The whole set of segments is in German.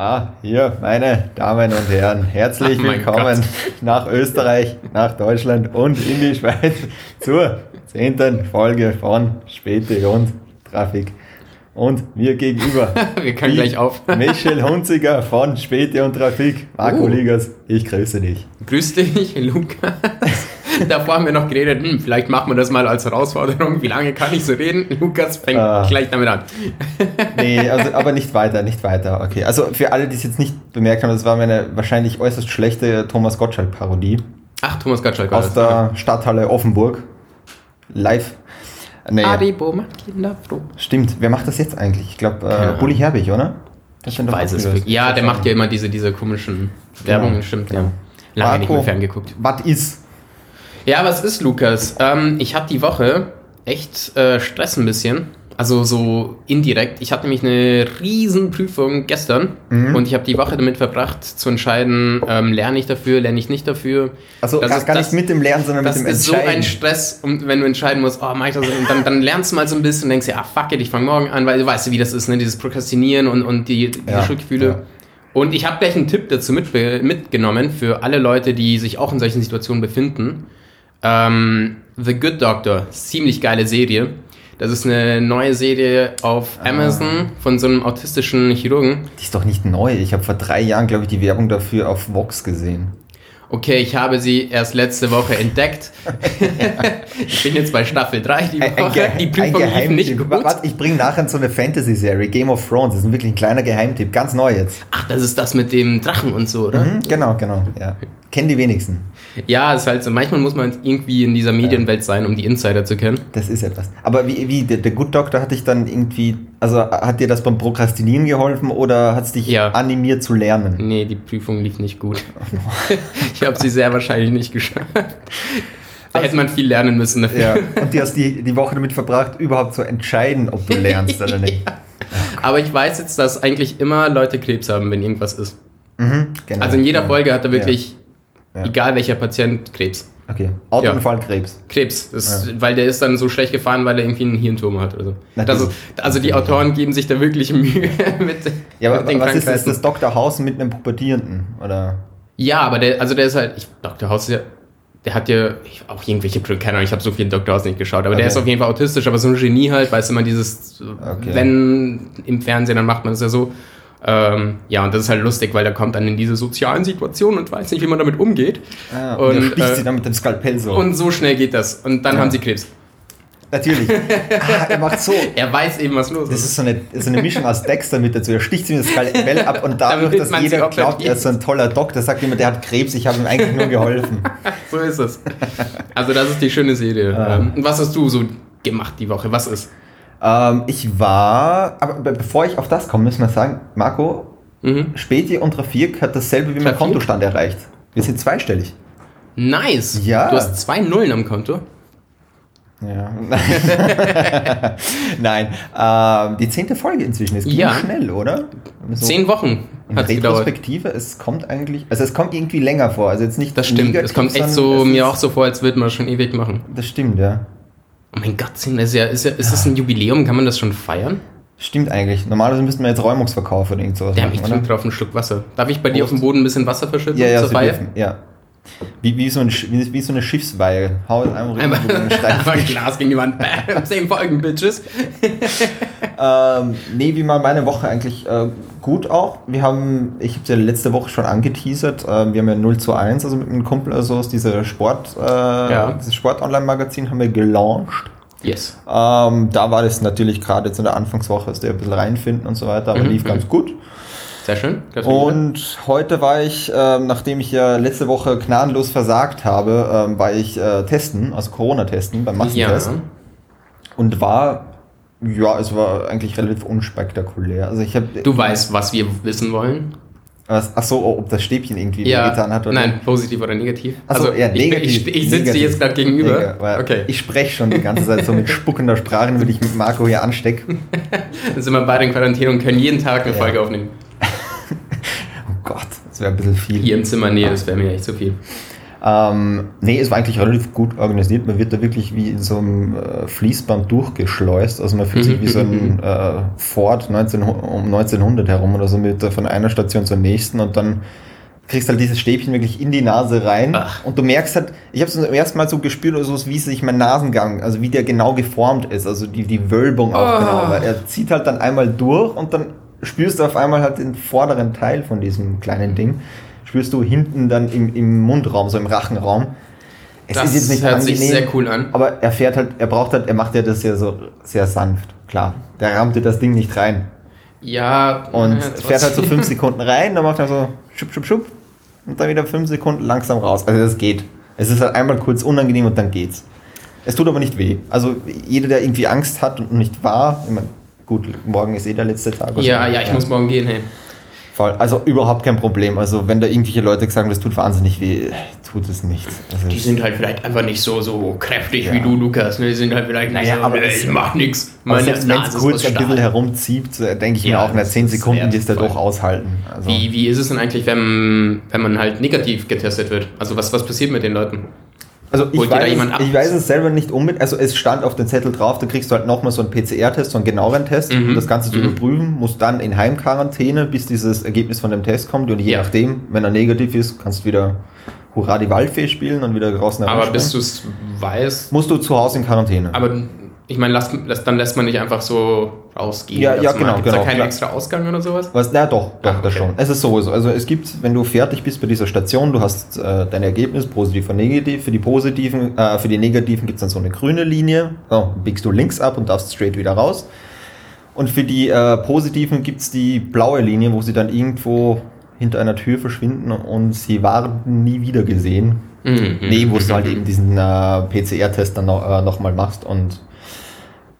Ah, hier, meine Damen und Herren, herzlich willkommen nach Österreich, nach Deutschland und in die Schweiz zur zehnten Folge von Späte und Trafik. Und mir gegenüber, Wir können gleich auf. Michel Hunziger von Späte und Trafik. Marco Oh. Ligas, ich grüße dich. Grüß dich, Lukas. Davor haben wir noch geredet, hm, vielleicht machen wir das mal als Herausforderung. Wie lange kann ich so reden? Lukas fängt Ah. gleich damit an. Nee, also, aber nicht weiter, nicht weiter. Okay, also für alle, die es jetzt nicht bemerkt haben, das war meine wahrscheinlich äußerst schlechte Thomas Gottschalk-Parodie. Ach, Thomas Gottschalk war aus das. der Stadthalle Offenburg. Live. Nee, Aribo macht Kinder froh. stimmt. Wer macht das jetzt eigentlich? Ich glaube, äh. Bulli Herbig, oder? Das Ich weiß es wirklich. Ja, der macht ja immer diese, diese komischen Werbungen, stimmt, ja. Lange nicht mehr ferngeguckt. Was ist? Ja, was ist, Lukas? Ähm, ich hatte die Woche echt äh, Stress ein bisschen. Also so indirekt. Ich hatte nämlich eine riesen Prüfung gestern Mhm. und ich habe die Woche damit verbracht zu entscheiden, ähm, lerne ich dafür, lerne ich nicht dafür. Also Das gar, ist- gar das- nicht mit dem Lernen, sondern mit Das dem ist so Entscheiden. ein Stress, um, wenn du entscheiden musst, oh, mach ich das? Und dann, dann lernst du mal so ein bisschen und denkst dir, ah, fuck it, ich fange morgen an, weil du weißt, wie das ist, ne? dieses Prokrastinieren und, und die, die Ja, Schuldgefühle. ja. Und ich habe gleich einen Tipp dazu mitbe- mitgenommen für alle Leute, die sich auch in solchen Situationen befinden. Ähm, The Good Doctor, ziemlich geile Serie. Das ist eine neue Serie auf Ah. Amazon von so einem autistischen Chirurgen. Die ist doch nicht neu. Ich habe vor drei Jahren, glaube ich, die Werbung dafür auf Vox gesehen. Okay, ich habe sie erst letzte Woche entdeckt. ich bin jetzt bei Staffel 3 die Woche. die Prüfung lief nicht gut. Warte, ich bringe nachher so eine Fantasy-Serie, Game of Thrones. Das ist wirklich ein kleiner Geheimtipp, ganz neu jetzt. Ach, das ist das mit dem Drachen und so, oder? Mhm, genau, genau. Ja. Kennen die wenigsten. Ja, ist halt so. Manchmal muss man irgendwie in dieser Medienwelt sein, um die Insider zu kennen. Das ist etwas. Aber wie, wie der, der Good Doctor hat dich dann irgendwie, also hat dir das beim Prokrastinieren geholfen oder hat es dich Ja. animiert zu lernen? Nee, die Prüfung lief nicht gut. ich habe sie sehr wahrscheinlich nicht geschafft. Da hätte man viel lernen müssen dafür. Ja. Und du hast die, die Woche damit verbracht, überhaupt zu entscheiden, ob du lernst oder nicht. Aber ich weiß jetzt, dass eigentlich immer Leute Krebs haben, wenn irgendwas ist. Mhm, genau. Also in jeder Folge hat er wirklich, Ja. egal welcher Patient, Krebs. Okay. Autounfall, Krebs. Krebs, das, weil der ist dann so schlecht gefahren, weil er irgendwie einen Hirnturm hat oder so. Na, Das das- ist, also die Autoren geben sich da wirklich Mühe mit, Ja, aber mit den was ist das? Krankheiten. Das Dr. House mit einem Pubertierenden? Oder? Ja, aber der, also der ist halt, ich, Dr. House, der, der hat ja ich, auch irgendwelche, keine Ahnung, ich habe so viel Dr. House nicht geschaut, aber der Okay. ist auf jeden Fall autistisch, aber so ein Genie halt, weißt du, immer dieses, Okay. wenn im Fernsehen, dann macht man das ja so. Ähm, ja, und das ist halt lustig, weil der kommt dann in diese sozialen Situationen und weiß nicht, wie man damit umgeht. Ah, und, Und, sticht äh, sie dann mit dem Skalpell so. Und so schnell geht das. Und dann Ja. haben sie Krebs. Natürlich. ah, er macht so. Er weiß eben, was los Das ist. ist so eine, so eine Mischung aus Dexter mit dazu. Er sticht sie mit dem Skalpell ab und dadurch, dass jeder glaubt, er ist so ein toller Doktor, sagt jemand, der hat Krebs, ich habe ihm eigentlich nur geholfen. So ist es. Also das ist die schöne Serie. Ah. Ähm, und was hast du so gemacht die Woche? Was ist? Ähm, ich war, aber be- bevor ich auf das komme, müssen wir sagen, Marco, Mhm. Späti und Trafik hat dasselbe wie mein Trafik? Kontostand erreicht. Wir sind zweistellig. Nice. Ja. Du hast zwei Nullen am Konto. Ja. Nein, ähm, die zehnte Folge inzwischen. Es ging Ja. schnell, oder? So Zehn Wochen in hat es gedauert. Retrospektive, es kommt eigentlich, also es kommt irgendwie länger vor. Also jetzt nicht Das stimmt. Es kommt echt so mir ist- auch so vor, als würde man schon ewig machen. Das stimmt, ja. Oh mein Gott, ist ja, ist, ja, ist das ein Jubiläum? Kann man das schon feiern? Stimmt eigentlich. Normalerweise müssten wir jetzt Räumungsverkauf oder irgend sowas Ja, machen, ich trinke drauf einen Schluck Wasser. Darf ich bei dir auf Prost. dem Boden ein bisschen Wasser verschütten Ja, ja, zur Feier? dürfen, ja. Wie, wie, so ein, wie, wie so eine Schiffsweihe. Hau es einmal rüber Einfach, schreib- einfach ein Glas gegen die Wand. Bam, Zehn Folgen, Bitches. ähm, nee, wie war meine Woche eigentlich äh, gut auch. Wir haben, ich habe es ja letzte Woche schon angeteasert, äh, wir haben ja 0 zu 1, also mit einem Kumpel also aus dieser Sport, äh, Ja. dieses Sport-Online-Magazin haben wir gelauncht. Yes. Ähm, da war das natürlich gerade jetzt in der Anfangswoche, dass der ein bisschen reinfinden und so weiter, aber Mhm, lief ganz gut. Sehr schön. Und heute war ich, ähm, nachdem ich ja letzte Woche gnadenlos versagt habe, ähm, war ich äh, testen, also Corona-testen beim Massentest. Ja. Und war, ja, es war eigentlich relativ unspektakulär. Also ich habe. Du weißt, was wir wissen wollen. Was, ach so, ob das Stäbchen irgendwie Ja. wehgetan hat oder Nein, positiv oder negativ? Also, ja, ich- negativ. Ich, ich, sitze dir jetzt gerade gegenüber. Mega, okay. Ich spreche schon die ganze Zeit so mit spuckender Sprache, damit ich mit Marco hier anstecke. Dann sind wir beide in Quarantäne und können jeden Tag eine Ja. Folge aufnehmen. Oh Gott, das wäre ein bisschen viel. Hier im Zimmer, nee, das wäre mir echt zu viel. Ähm, nee, es war eigentlich relativ gut organisiert. Man wird da wirklich wie in so einem äh, Fließband durchgeschleust. Also man fühlt sich wie so ein äh, Ford 19, um 1900 herum oder so mit äh, von einer Station zur nächsten und dann kriegst halt dieses Stäbchen wirklich in die Nase rein Ach. und du merkst halt, ich habe es zum ersten Mal so gespürt, oder so, wie sich mein Nasengang, also wie der genau geformt ist, also die, die Wölbung auch Oh. genau, weil er zieht halt dann einmal durch und dann spürst du auf einmal halt den vorderen Teil von diesem kleinen Ding, spürst du hinten dann im, im Mundraum, so im Rachenraum. Es Das hört sich sehr cool an. aber er fährt halt, er braucht halt, er macht ja das ja so sehr sanft, klar. Der rammt dir das Ding nicht rein. Ja, Und ja, fährt halt so fünf Sekunden rein, dann macht er so schupp, schupp, schupp und dann wieder fünf Sekunden langsam raus. Also das geht. Es ist halt einmal kurz unangenehm und dann geht's. Es tut aber nicht weh. Also jeder, der irgendwie Angst hat und nicht war, ich mein, gut, morgen ist eh der letzte Tag. Ja, ja, ich muss morgen gehen, hey. Voll. Also überhaupt kein Problem. Also wenn da irgendwelche Leute sagen, das tut wahnsinnig weh, tut es nicht. Also Die sind halt vielleicht einfach nicht so, so kräftig Ja. wie du, Lukas. Ne? Die sind halt vielleicht nicht Naja, so, aber es- macht nichts. wenn es kurz ein bisschen herumzieht, äh, denke ich Ja, mir auch, na, das zehn ist Sekunden wirst du wertvoll. doch aushalten. Also, Wie, wie ist es denn eigentlich, wenn, wenn man halt negativ getestet wird? Also was, was passiert mit den Leuten? Also ich weiß, es, ich weiß es selber nicht unbedingt. Also es stand auf dem Zettel drauf, da kriegst du halt nochmal so einen PCR-Test, so einen genaueren Test, Mhm. um das Ganze zu Mhm. überprüfen, musst dann in Heimquarantäne, bis dieses Ergebnis von dem Test kommt. Und je Ja. nachdem, wenn er negativ ist, kannst du wieder Hurra die Waldfee spielen und wieder draußen Aber bis du es weißt, Musst du zu Hause in Quarantäne. aber ich meine, lass, lass, dann lässt man nicht einfach so rausgehen. Ja, ja, genau, Gibt's genau, da keinen klar. extra Ausgang oder sowas? Was, na doch, doch, Ah, das okay. schon. Es ist sowieso. Also es gibt, wenn du fertig bist bei dieser Station, du hast äh, dein Ergebnis, positiv und negativ. Für die positiven, äh, für die negativen gibt es dann so eine grüne Linie. Oh, biegst du links ab und darfst straight wieder raus. Und für die äh, positiven gibt es die blaue Linie, wo sie dann irgendwo hinter einer Tür verschwinden und sie waren nie wieder gesehen. Mhm. Nee, wo du halt Mhm. eben diesen äh, PCR-Test dann noch, äh, nochmal machst und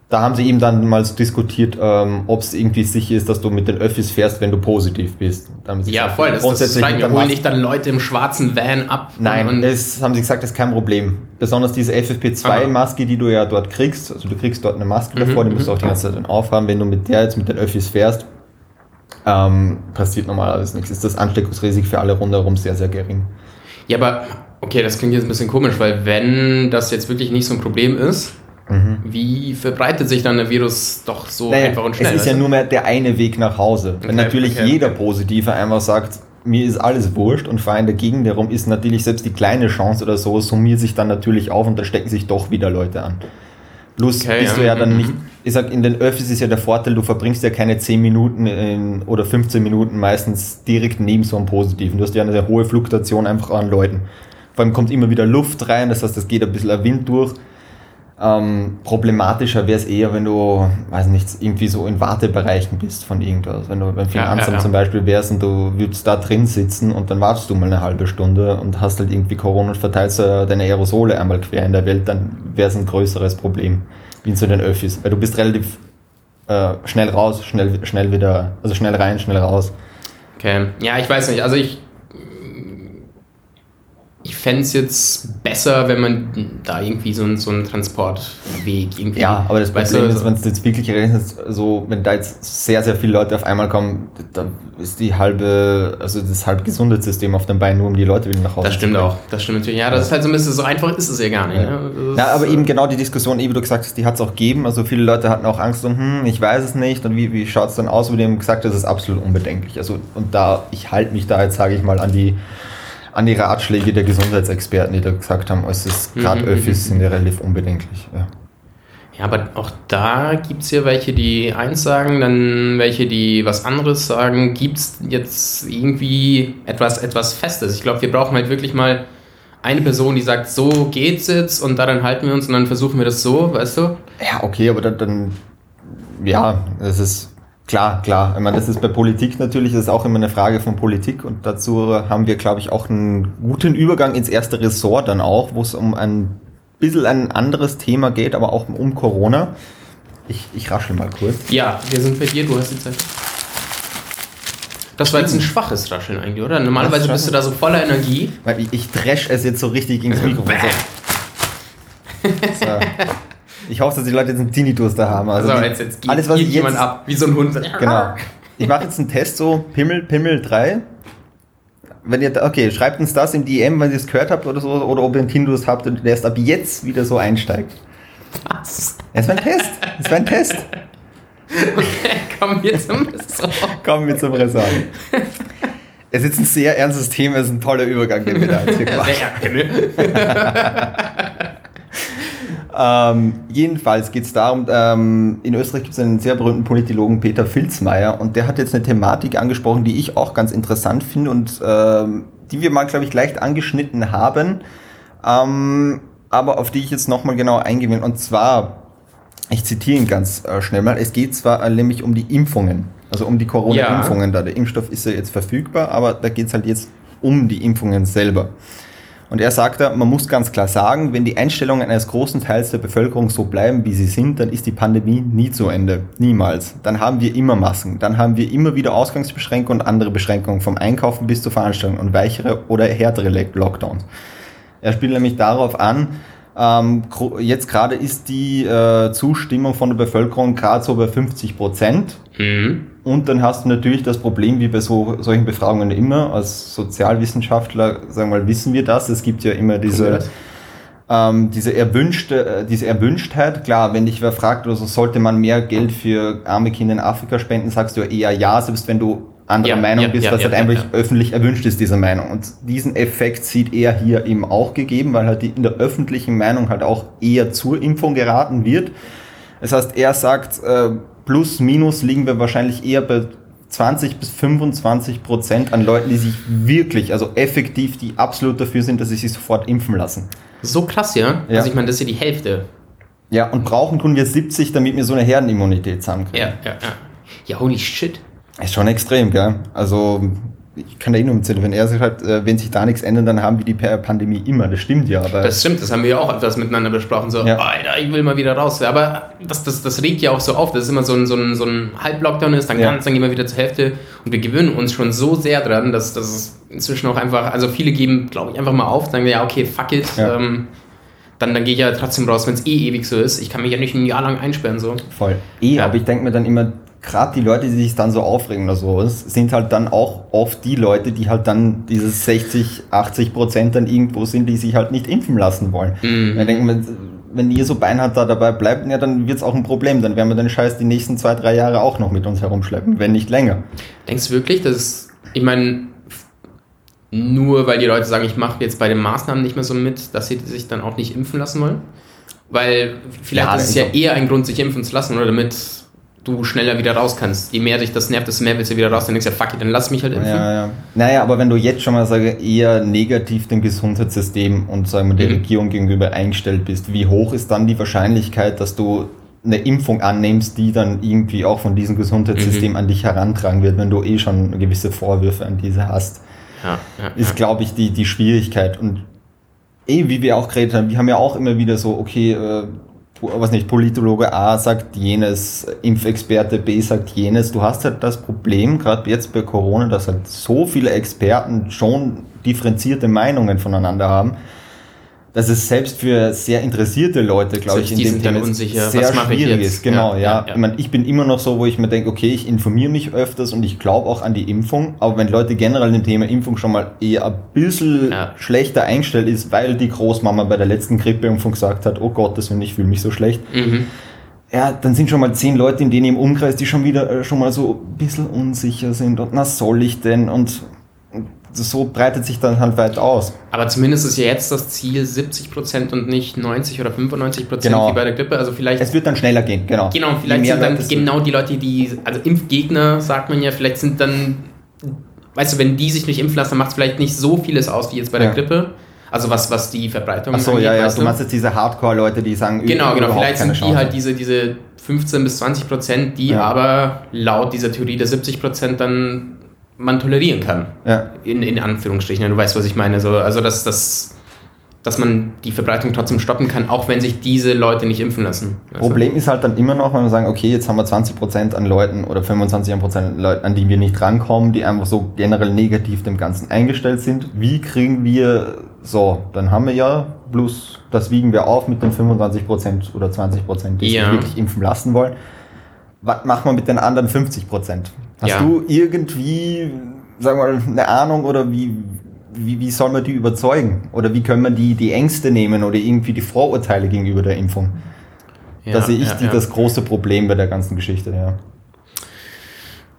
da haben sie eben dann mal so diskutiert, ähm, ob es irgendwie sicher ist, dass du mit den Öffis fährst, wenn du positiv bist. Ja, voll. Das, das grundsätzlich mich, der holen dich dann Leute im schwarzen Van ab? Nein, es haben sie gesagt, das ist kein Problem. Besonders diese Aha. FFP2-Maske, die du ja dort kriegst, also du kriegst dort eine Maske Mhm, davor, die musst du mhm. auch die ganze Zeit dann aufhaben. Wenn du mit der jetzt mit den Öffis fährst, ähm, passiert normalerweise nichts. Ist das Ansteckungsrisiko für alle rundherum sehr, sehr gering. Ja, aber okay, das klingt jetzt ein bisschen komisch, weil wenn das jetzt wirklich nicht so ein Problem ist, wie verbreitet sich dann der Virus doch so Mhm. Naja, einfach und schnell? es ist ja du? nur mehr der eine Weg nach Hause. Wenn Okay, natürlich okay. jeder Positive einfach sagt, mir ist alles wurscht und vor allem dagegen darum ist natürlich selbst die kleine Chance oder so, summiert sich dann natürlich auf und da stecken sich doch wieder Leute an. Plus Okay, bist ja, du ja dann mhm. nicht, ich sag, in den Öffis ist ja der Vorteil, du verbringst ja keine 10 Minuten in, oder 15 Minuten meistens direkt neben so einem Positiven. Du hast ja eine sehr hohe Fluktuation einfach an Leuten. Vor allem kommt immer wieder Luft rein, das heißt, es geht ein bisschen ein Wind durch. Ähm, problematischer wäre es eher, wenn du, weiß nicht, irgendwie so in Wartebereichen bist von irgendwas. Wenn du beim Finanzamt ja, ja. zum Beispiel wärst und du würdest da drin sitzen und dann wartest du mal eine halbe Stunde und hast halt irgendwie Corona und verteilst deine Aerosole einmal quer in der Welt, dann wäre es ein größeres Problem, wie in so den Öffis. Weil du bist relativ äh, schnell raus, schnell, schnell wieder, also schnell rein, schnell raus. Okay. Ja, ich weiß nicht. Also ich. Ich fände es jetzt besser, wenn man da irgendwie so, einen- so einen Transportweg irgendwie. Ja, aber das weißt Problem du, ist, wenn du jetzt wirklich so, wenn da jetzt sehr, sehr viele Leute auf einmal kommen, dann ist die halbe, also das halbe Gesundheitssystem auf dem Bein, nur um die Leute wieder nach Hause Das stimmt auch. Das stimmt natürlich. Ja, das ist halt so ein bisschen so einfach ist es ja gar nicht. Ja. Ne? Ja, aber eben genau die Diskussion, wie du gesagt hast, die hat es auch gegeben. Also viele Leute hatten auch Angst und hm, ich weiß es nicht und wie, wie schaut es dann aus? Und die haben gesagt, das ist absolut unbedenklich. Also und da, ich halte mich da jetzt, sage ich mal, an die an die Ratschläge der Gesundheitsexperten, die da gesagt haben, es ist gerade Mhm, Öffis sind ja relativ unbedenklich. Ja. Ja, aber auch da gibt es ja welche, die eins sagen, dann welche, die was anderes sagen. Gibt es jetzt irgendwie etwas, etwas Festes? Ich glaube, wir brauchen halt wirklich mal eine Person, die sagt, so geht's jetzt und daran halten wir uns und dann versuchen wir das so, weißt du? Ja, okay, aber dann, dann ja, das ist klar, klar. Ich meine, das ist bei Politik natürlich, das ist auch immer eine Frage von Politik und dazu haben wir, glaube ich, auch einen guten Übergang ins erste Ressort dann auch, wo es um ein bisschen ein anderes Thema geht, aber auch um Corona. Ich, ich raschel mal kurz. Ja, wir sind bei dir, du hast die Zeit. Das war jetzt ein schwaches Rascheln eigentlich, oder? Normalerweise bist du da so voller Energie. Weil ich, ich dresch es jetzt so richtig ins Mikrofon. So. Ich hoffe, dass die Leute jetzt einen Tinnitus da haben. Also Also, die, jetzt, jetzt geht, alles, was geht ich jemand jetzt, ab, wie so ein Hund. Genau. Ich mache jetzt einen Test so, Pimmel, Pimmel 3. wenn ihr, okay, schreibt uns das im DM, wenn ihr es gehört habt oder so, oder ob ihr einen Kindus habt und der erst ab jetzt wieder so einsteigt. Was? Es war ein Test. Es war ein Test. Okay, kommen wir zum Ressort. Kommen wir zum Ressort. Es ist jetzt ein sehr ernstes Thema, es ist ein toller Übergang, den wir da jetzt hier gemacht haben. Ähm, jedenfalls geht es darum, ähm, in Österreich gibt es einen sehr berühmten Politologen, Peter Filzmeier, und der hat jetzt eine Thematik angesprochen, die ich auch ganz interessant finde und ähm, die wir mal, glaube ich, leicht angeschnitten haben, ähm, aber auf die ich jetzt nochmal genau eingehen will. Und zwar, ich zitiere ihn ganz äh, schnell mal, es geht zwar äh, nämlich um die Impfungen. Also um die Corona-Impfungen da. Der Impfstoff ist ja jetzt verfügbar, aber da geht es halt jetzt um die Impfungen selber. Und er sagt da, man muss ganz klar sagen, wenn die Einstellungen eines großen Teils der Bevölkerung so bleiben, wie sie sind, dann ist die Pandemie nie zu Ende. Niemals. Dann haben wir immer Masken. Dann haben wir immer wieder Ausgangsbeschränkungen und andere Beschränkungen vom Einkaufen bis zur Veranstaltung und weichere oder härtere Lockdowns. Er spielt nämlich darauf an, ähm, jetzt gerade ist die äh, Zustimmung von der Bevölkerung gerade so bei 50 Prozent. Mhm. Und dann hast du natürlich das Problem, wie bei so, solchen Befragungen immer, als Sozialwissenschaftler, sagen wir mal, wissen wir das. Es gibt ja immer diese, ähm, diese, erwünschte, äh, diese Erwünschtheit. Klar, wenn dich wer fragt, also sollte man mehr Geld für arme Kinder in Afrika spenden, sagst du ja eher ja, selbst wenn du anderer ja, Meinung ja, bist, ja, was halt einfach öffentlich erwünscht ist, diese Meinung. Und diesen Effekt sieht er hier eben auch gegeben, weil halt in der öffentlichen Meinung halt auch eher zur Impfung geraten wird. Das heißt, er sagt, äh, plus, minus liegen wir wahrscheinlich eher bei 20 bis 25 Prozent an Leuten, die sich wirklich, also effektiv, die absolut dafür sind, dass sie sich sofort impfen lassen. So krass, ja? ja. Also ich meine, das ist ja die Hälfte. Ja, und brauchen tun wir 70, damit wir so eine Herdenimmunität zusammenkriegen. Ja, ja, ja. Ja, holy shit. Ist schon extrem, gell? Also ich kann da eh nur mitzählen, wenn er sich halt, äh, wenn sich da nichts ändert, dann haben wir die Pandemie immer. Das stimmt ja. Aber das stimmt, das haben wir ja auch etwas miteinander besprochen. So, ja. Alter, ich will mal wieder raus. Aber das, das, das regt ja auch so auf, dass es immer so ein, so ein, so ein Halblockdown ist, dann ja. ganz, dann gehen wir wieder zur Hälfte. Und wir gewöhnen uns schon so sehr dran, dass das inzwischen auch einfach, also viele geben, glaube ich, einfach mal auf, sagen, ja, okay, fuck it. Ja. Ähm, dann, dann gehe ich ja trotzdem raus, wenn es eh ewig so ist. Ich kann mich ja nicht ein Jahr lang einsperren. So. Voll. Eh, ja. aber ich denke mir dann immer, gerade die Leute, die sich dann so aufregen oder sowas, sind halt dann auch oft die Leute, die halt dann dieses 60, 80 Prozent dann irgendwo sind, die sich halt nicht impfen lassen wollen. Mhm. Ich denke, wenn ihr so beinhart da dabei bleibt, ja, dann wird es auch ein Problem. Dann werden wir den Scheiß die nächsten zwei, drei Jahre auch noch mit uns herumschleppen, wenn nicht länger. Denkst du wirklich, dass, ich meine, nur weil die Leute sagen, ich mache jetzt bei den Maßnahmen nicht mehr so mit, dass sie sich dann auch nicht impfen lassen wollen? Weil vielleicht ja, ist es ja eher ein Grund, sich impfen zu lassen, oder damit du schneller wieder raus kannst. Je mehr dich das nervt, desto mehr willst du wieder raus. Dann denkst du ja, fuck it, dann lass mich halt impfen. Ja, ja. Naja, aber wenn du jetzt schon mal sage, eher negativ dem Gesundheitssystem und sagen wir, der mhm. Regierung gegenüber eingestellt bist, wie hoch ist dann die Wahrscheinlichkeit, dass du eine Impfung annimmst, die dann irgendwie auch von diesem Gesundheitssystem mhm. an dich herantragen wird, wenn du eh schon gewisse Vorwürfe an diese hast. Ja, ja, ist, glaube ich, die, die Schwierigkeit. Und eh, wie wir auch geredet haben, wir haben ja auch immer wieder so, okay, äh, was nicht, Politologe A sagt jenes, Impfexperte B sagt jenes. Du hast halt das Problem, gerade jetzt bei Corona, dass halt so viele Experten schon differenzierte Meinungen voneinander haben dass es selbst für sehr interessierte Leute, glaube ich, in dem Thema unsicher, sehr schwierig ist. Genau, ja. ja. ja. Ich, meine, ich bin immer noch so, wo ich mir denke, okay, ich informiere mich öfters und ich glaube auch an die Impfung, aber wenn Leute generell dem Thema Impfung schon mal eher ein bisschen ja. schlechter eingestellt ist, weil die Großmama bei der letzten Grippeimpfung gesagt hat, oh Gott, das ich fühle mich so schlecht. Mhm. Ja, dann sind schon mal zehn Leute in denen im Umkreis, die schon wieder äh, schon mal so ein bisschen unsicher sind und na soll ich denn und so breitet sich dann halt weit aus. Aber zumindest ist ja jetzt das Ziel 70% und nicht 90 oder 95% genau. wie bei der Grippe. Also vielleicht. Es wird dann schneller gehen, genau. Genau, vielleicht sind dann genau die Leute, die, also Impfgegner, sagt man ja, vielleicht sind dann, weißt du, wenn die sich nicht impfen lassen, dann macht es vielleicht nicht so vieles aus wie jetzt bei der ja. Grippe. Also was, was die Verbreitung Ach so, angeht, ja, ja, du meinst jetzt diese Hardcore-Leute, die sagen, genau, genau, vielleicht sind die halt diese, diese 15 bis 20 Prozent, die ja. aber laut dieser Theorie der 70 Prozent dann man tolerieren kann. Ja. In, in Anführungsstrichen. Du weißt, was ich meine. So, also, dass, dass, dass man die Verbreitung trotzdem stoppen kann, auch wenn sich diese Leute nicht impfen lassen. Problem ist halt dann immer noch, wenn wir sagen, okay, jetzt haben wir 20% an Leuten oder 25% an Leuten, an die wir nicht rankommen, die einfach so generell negativ dem Ganzen eingestellt sind. Wie kriegen wir so, dann haben wir ja, plus das wiegen wir auf mit den 25% oder 20%, die ja. sich wirklich impfen lassen wollen. Was machen wir mit den anderen 50%? Hast ja. du irgendwie sagen wir mal, eine Ahnung oder wie, wie, wie soll man die überzeugen? Oder wie können wir die, die Ängste nehmen oder irgendwie die Vorurteile gegenüber der Impfung? Ja, da sehe ich ja, die, ja. das große Problem bei der ganzen Geschichte, ja.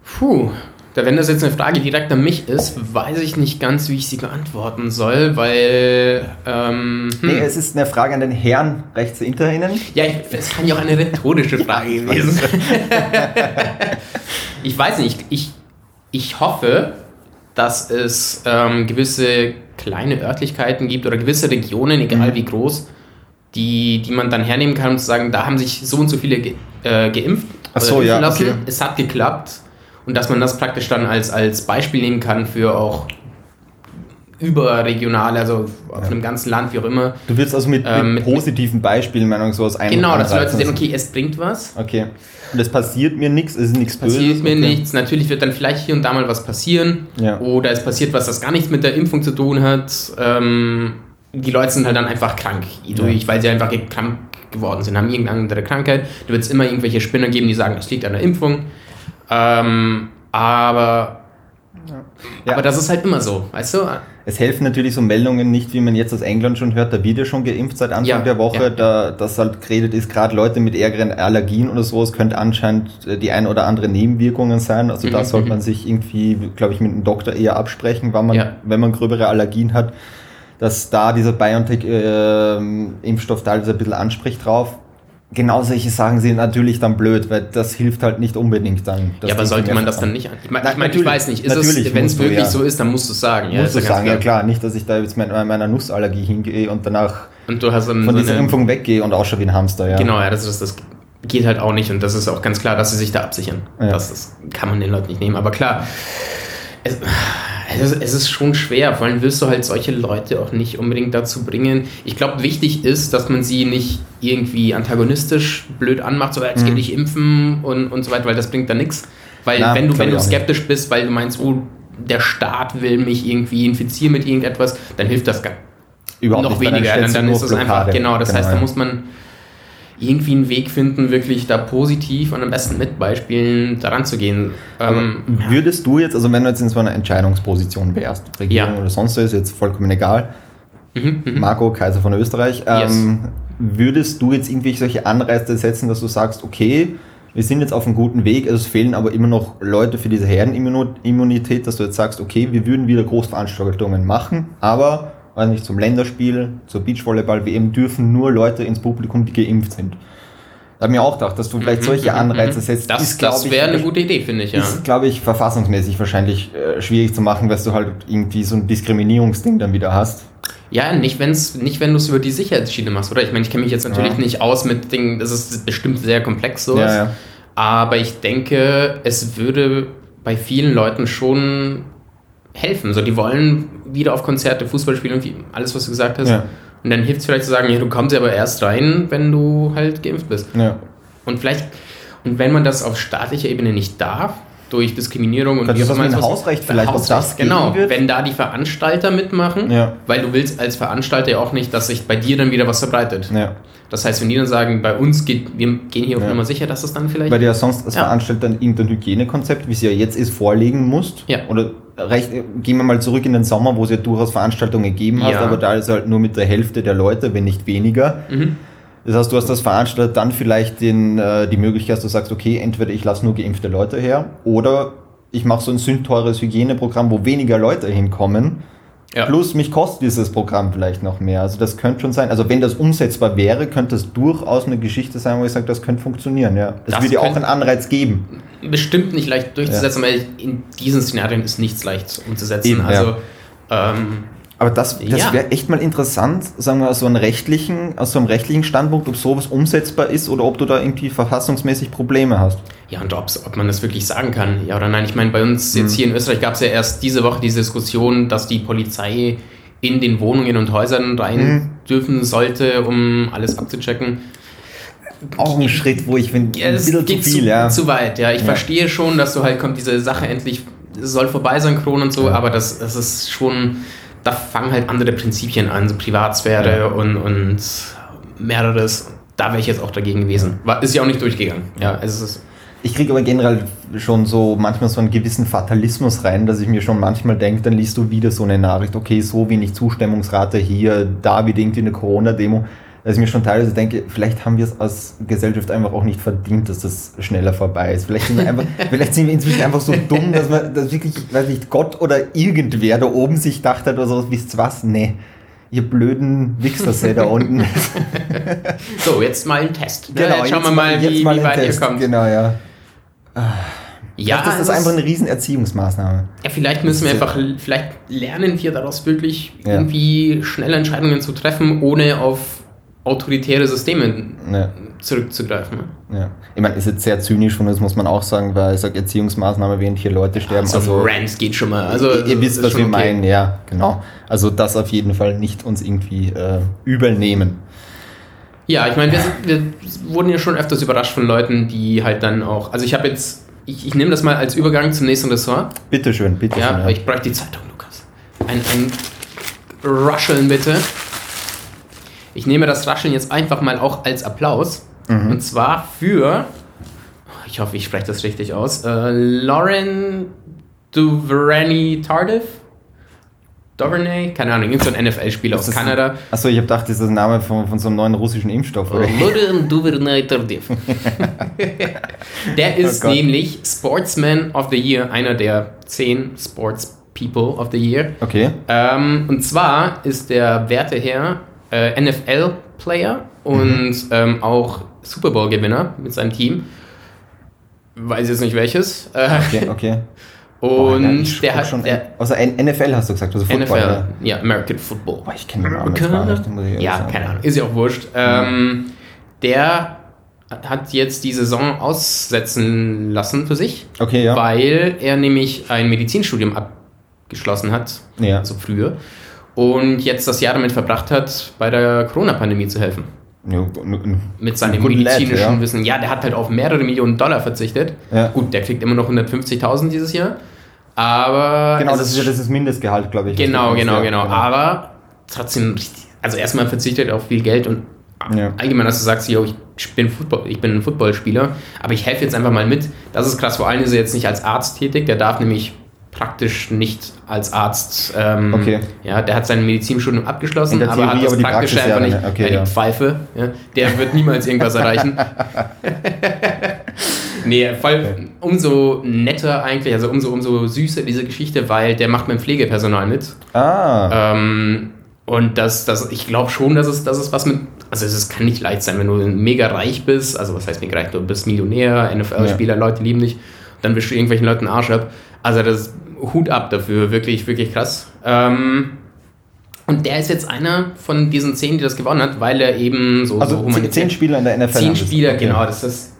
Puh, da, wenn das jetzt eine Frage direkt an mich ist, weiß ich nicht ganz, wie ich sie beantworten soll, weil. Ähm, hm. Nee, es ist eine Frage an den Herrn rechts hinter Ihnen. Ja, es kann ja auch eine rhetorische Frage gewesen sein. ich weiß nicht, ich, ich hoffe, dass es ähm, gewisse kleine Örtlichkeiten gibt oder gewisse Regionen, egal mhm. wie groß, die, die man dann hernehmen kann und zu sagen, da haben sich so und so viele ge, äh, geimpft. Ach so, ja. Lassen. Okay. Es hat geklappt und dass man das praktisch dann als, als Beispiel nehmen kann für auch überregional, also auf ja. einem ganzen Land, wie auch immer. Du willst also mit, ähm, mit positiven Beispielen, Meinung so aus einem Genau, dass Leute sehen, okay, es bringt was. Okay. Und es passiert mir nichts, es ist nichts Böses. Passiert mir okay. nichts. Natürlich wird dann vielleicht hier und da mal was passieren. Ja. Oder es passiert was, das gar nichts mit der Impfung zu tun hat. Ähm, die Leute sind halt dann einfach krank, durch, ja. weil sie einfach krank geworden sind, haben irgendeine andere Krankheit. Da wird es immer irgendwelche Spinner geben, die sagen, das liegt an der Impfung. Ähm, aber, ja. aber das ist halt immer so, weißt du? Es helfen natürlich so Meldungen nicht, wie man jetzt aus England schon hört, da wird ja schon geimpft seit Anfang ja, der Woche, da das halt geredet ist, gerade Leute mit ärgeren Allergien oder so, es könnte anscheinend äh, die ein oder andere Nebenwirkungen sein, also mhm, da sollte mhm. man sich irgendwie, glaube ich, mit einem Doktor eher absprechen, wann man, wenn man gröbere Allergien hat, dass da dieser BioNTech-Impfstoff äh, teilweise ein bisschen anspricht drauf genau solche Sachen sind natürlich dann blöd, weil das hilft halt nicht unbedingt dann. Ja, aber sollte man das dann nicht an? Ich meine, ich, mein, ich weiß nicht, wenn es wirklich ja. so ist, dann musst du es sagen. Ja, musst du sagen, ja klar. Nicht, dass ich da jetzt mit meiner Nussallergie hingehe und danach und du hast von so dieser Impfung weggehe und ausschaue wie ein Hamster, ja. Genau, ja, das, ist, das geht halt auch nicht und das ist auch ganz klar, dass sie sich da absichern. Ja. Das, das kann man den Leuten nicht nehmen. Aber klar, es, es, ist, es ist schon schwer, vor allem willst du halt solche Leute auch nicht unbedingt dazu bringen. Ich glaube, wichtig ist, dass man sie nicht irgendwie antagonistisch blöd anmacht, so jetzt mhm. geh dich impfen und, und so weiter, weil das bringt da nichts. Weil Na, wenn du, wenn du skeptisch nicht. bist, weil du meinst, oh, der Staat will mich irgendwie infizieren mit irgendetwas, dann hilft das gar Überhaupt noch nicht, weniger. Dann, dann ist es einfach, genau, das genau, heißt, da muss man irgendwie einen Weg finden, wirklich da positiv und am besten mit Beispielen daran zu gehen. Ähm, würdest du jetzt, also wenn du jetzt in so einer Entscheidungsposition wärst, Regierung ja. oder sonst was, ist jetzt vollkommen egal, mhm, mhm, Marco, Kaiser von Österreich, ähm, yes. würdest du jetzt irgendwie solche Anreize setzen, dass du sagst, okay, wir sind jetzt auf einem guten Weg, es fehlen aber immer noch Leute für diese Herdenimmunität, dass du jetzt sagst, okay, wir würden wieder Großveranstaltungen machen, aber weiß nicht, zum Länderspiel, zur Beachvolleyball-WM dürfen nur Leute ins Publikum, die geimpft sind. Da habe mir auch gedacht, dass du vielleicht mhm, solche mhm, Anreize mhm. setzt. Das, das wäre eine gute Idee, finde ich, ja. Ist, glaube ich, verfassungsmäßig wahrscheinlich äh, schwierig zu machen, weil du halt irgendwie so ein Diskriminierungsding dann wieder hast. Ja, nicht, wenn's, nicht wenn du es über die Sicherheitsschiene machst, oder? Ich meine, ich kenne mich jetzt natürlich ja. nicht aus mit Dingen, das ist bestimmt sehr komplex sowas. Ja, ja. Aber ich denke, es würde bei vielen Leuten schon helfen. So, die wollen wieder auf Konzerte, Fußball spielen und alles, was du gesagt hast. Ja. Und dann hilft es vielleicht zu sagen, ja, du kommst aber erst rein, wenn du halt geimpft bist. Ja. Und vielleicht, und wenn man das auf staatlicher Ebene nicht darf, durch Diskriminierung und wie auch immer. Hausrecht vielleicht Hausrecht, das genau, wird? wenn da die Veranstalter mitmachen, ja. weil du willst als Veranstalter ja auch nicht, dass sich bei dir dann wieder was verbreitet. Ja. Das heißt, wenn die dann sagen, bei uns geht, wir gehen hier auf ja. Nummer sicher, dass das dann vielleicht. Weil du ja sonst als. Veranstalter irgendein Hygienekonzept, wie es ja jetzt ist, vorlegen musst. Ja. Oder recht, gehen wir mal zurück in den Sommer, wo es ja durchaus Veranstaltungen gegeben hat, aber da ist halt nur mit der Hälfte der Leute, wenn nicht weniger. Mhm. Das heißt, du hast als Veranstalter dann vielleicht den, äh, die Möglichkeit, dass du sagst, okay, entweder ich lasse nur geimpfte Leute her oder ich mache so ein sündteures Hygieneprogramm, wo weniger Leute hinkommen. Ja. Plus mich kostet dieses Programm vielleicht noch mehr. Also das könnte schon sein. Also wenn das umsetzbar wäre, könnte es durchaus eine Geschichte sein, wo ich sage, das könnte funktionieren. Ja, das, das würde ja auch einen Anreiz geben. Bestimmt nicht leicht durchzusetzen, ja. weil in diesen Szenarien ist nichts leicht umzusetzen. Eben, also ja. ähm, aber das, das ja. wäre echt mal interessant, sagen wir aus so einem rechtlichen, aus so einem rechtlichen Standpunkt, ob sowas umsetzbar ist oder ob du da irgendwie verfassungsmäßig Probleme hast. Ja, und ob man das wirklich sagen kann, ja oder nein. Ich meine, bei uns jetzt hm. hier in Österreich gab es ja erst diese Woche diese Diskussion, dass die Polizei in den Wohnungen und Häusern rein hm. dürfen sollte, um alles abzuchecken. Auch ein Schritt, wo ich finde, ja, es geht zu viel, zu, ja. zu weit. Ja, ich ja. verstehe schon, dass du halt kommt, diese Sache endlich soll vorbei sein, Kron und so, aber das, das ist schon da fangen halt andere Prinzipien an, so Privatsphäre ja. und, und mehreres. Da wäre ich jetzt auch dagegen gewesen. War, ist ja auch nicht durchgegangen. Ja, es ist Ich kriege aber generell schon so manchmal so einen gewissen Fatalismus rein, dass ich mir schon manchmal denke, dann liest du wieder so eine Nachricht, okay, so wenig Zustimmungsrate hier, da wieder irgendwie eine Corona-Demo, dass ich mir schon teilweise denke, vielleicht haben wir es als Gesellschaft einfach auch nicht verdient, dass das schneller vorbei ist. Vielleicht sind wir, einfach, vielleicht sind wir inzwischen einfach so dumm, dass man, dass wirklich, weiß nicht, Gott oder irgendwer da oben sich gedacht hat oder so, wisst was? Nee. Ihr blöden Wichser da unten. so, jetzt mal ein Test. Ne? Genau, jetzt schauen wir mal, wie, mal wie weit Test. ihr kommt. Genau, ja. Ja, das ist einfach eine riesen Erziehungsmaßnahme. Ja, vielleicht müssen wir einfach, vielleicht lernen wir daraus wirklich Ja. irgendwie schnelle Entscheidungen zu treffen, ohne auf autoritäre Systeme Ja. zurückzugreifen. ne? Ja. Ich meine, ist jetzt sehr zynisch von uns, muss man auch sagen, weil ich sage Erziehungsmaßnahme, während hier Leute sterben. So also, ein Rant geht schon mal. Also, ihr, ihr wisst, was wir okay. meinen, ja, genau. Also das auf jeden Fall nicht uns irgendwie äh, übel nehmen. Ja, ich meine, wir, wir wurden ja schon öfters überrascht von Leuten, die halt dann auch. Also ich habe jetzt, ich, ich nehme das mal als Übergang zum nächsten Ressort. Bitteschön, bitteschön. Ja, ich bräuchte die Zeitung, Lukas. Ein, ein Rascheln bitte. Ich nehme das Rascheln jetzt einfach mal auch als Applaus. Mhm. Und zwar für, ich hoffe, ich spreche das richtig aus, äh, Lauren Duvernay Tardif? Duvernay? Keine Ahnung, irgendein so NFL-Spieler aus Kanada. Achso, ich habe gedacht, das ist der Name von, von so einem neuen russischen Impfstoff. Oder? Lauren Duvernay Tardif. Der ist Oh nämlich Sportsman of the Year, einer der zehn Sports People of the Year. Okay. Ähm, und zwar ist der werte Herr äh, NFL-Player und Mhm. ähm, auch Super Bowl-Gewinner mit seinem Team. Weiß jetzt nicht welches. Äh, Okay, okay. und Boah, ich der hat schon. der außer NFL hast du gesagt, also Football. NFL, Ja. American Football. Boah, ich kenne den Namen gar nicht. muss ich ehrlich Ja, sagen. keine Ahnung, ist ja auch wurscht. Ähm, der hat jetzt die Saison aussetzen lassen für sich, Okay, ja. weil er nämlich ein Medizinstudium abgeschlossen hat, Ja. also früher, und jetzt das Jahr damit verbracht hat, bei der Corona-Pandemie zu helfen. Ja, Mit seinem Good lad, medizinischen ja. Wissen. Ja, der hat halt auf mehrere Millionen Dollar verzichtet. Ja. Gut, der kriegt immer noch 150.000 dieses Jahr. Aber. Genau, das ist ja das ist Mindestgehalt, glaube ich. Genau, genau, genau. ja. Aber trotzdem, richtig- also erstmal verzichtet er auf viel Geld und Ja. allgemein, dass du sagst, yo, ich bin, Football, ich bin ein Footballspieler, aber ich helfe jetzt einfach mal mit. Das ist krass, vor allem ist er jetzt nicht als Arzt tätig, der darf nämlich praktisch nicht als Arzt, ähm, Okay. ja, der hat sein Medizinstudium abgeschlossen, der aber Theorie, hat das aber Praktische Praxis einfach ja, nicht? Okay, ja, die ja. Pfeife, ja, der wird niemals irgendwas erreichen. Nee, voll, umso netter eigentlich, also umso, umso süßer diese Geschichte, weil der macht beim Pflegepersonal mit. Ah, Ähm, und das, das, ich glaube schon, dass es, dass es was mit. Also es kann nicht leicht sein, wenn du mega reich bist. Also was heißt mega reich? Du bist Millionär, NFL-Spieler, Leute lieben dich. Dann wischst du irgendwelchen Leuten Arsch ab. Also das Hut ab dafür, wirklich, wirklich krass. Ähm, und der ist jetzt einer von diesen zehn, die das gewonnen hat, weil er eben so, so also zehn, zehn Spieler in der NFL. Zehn. Spieler, Okay. genau. Das ist,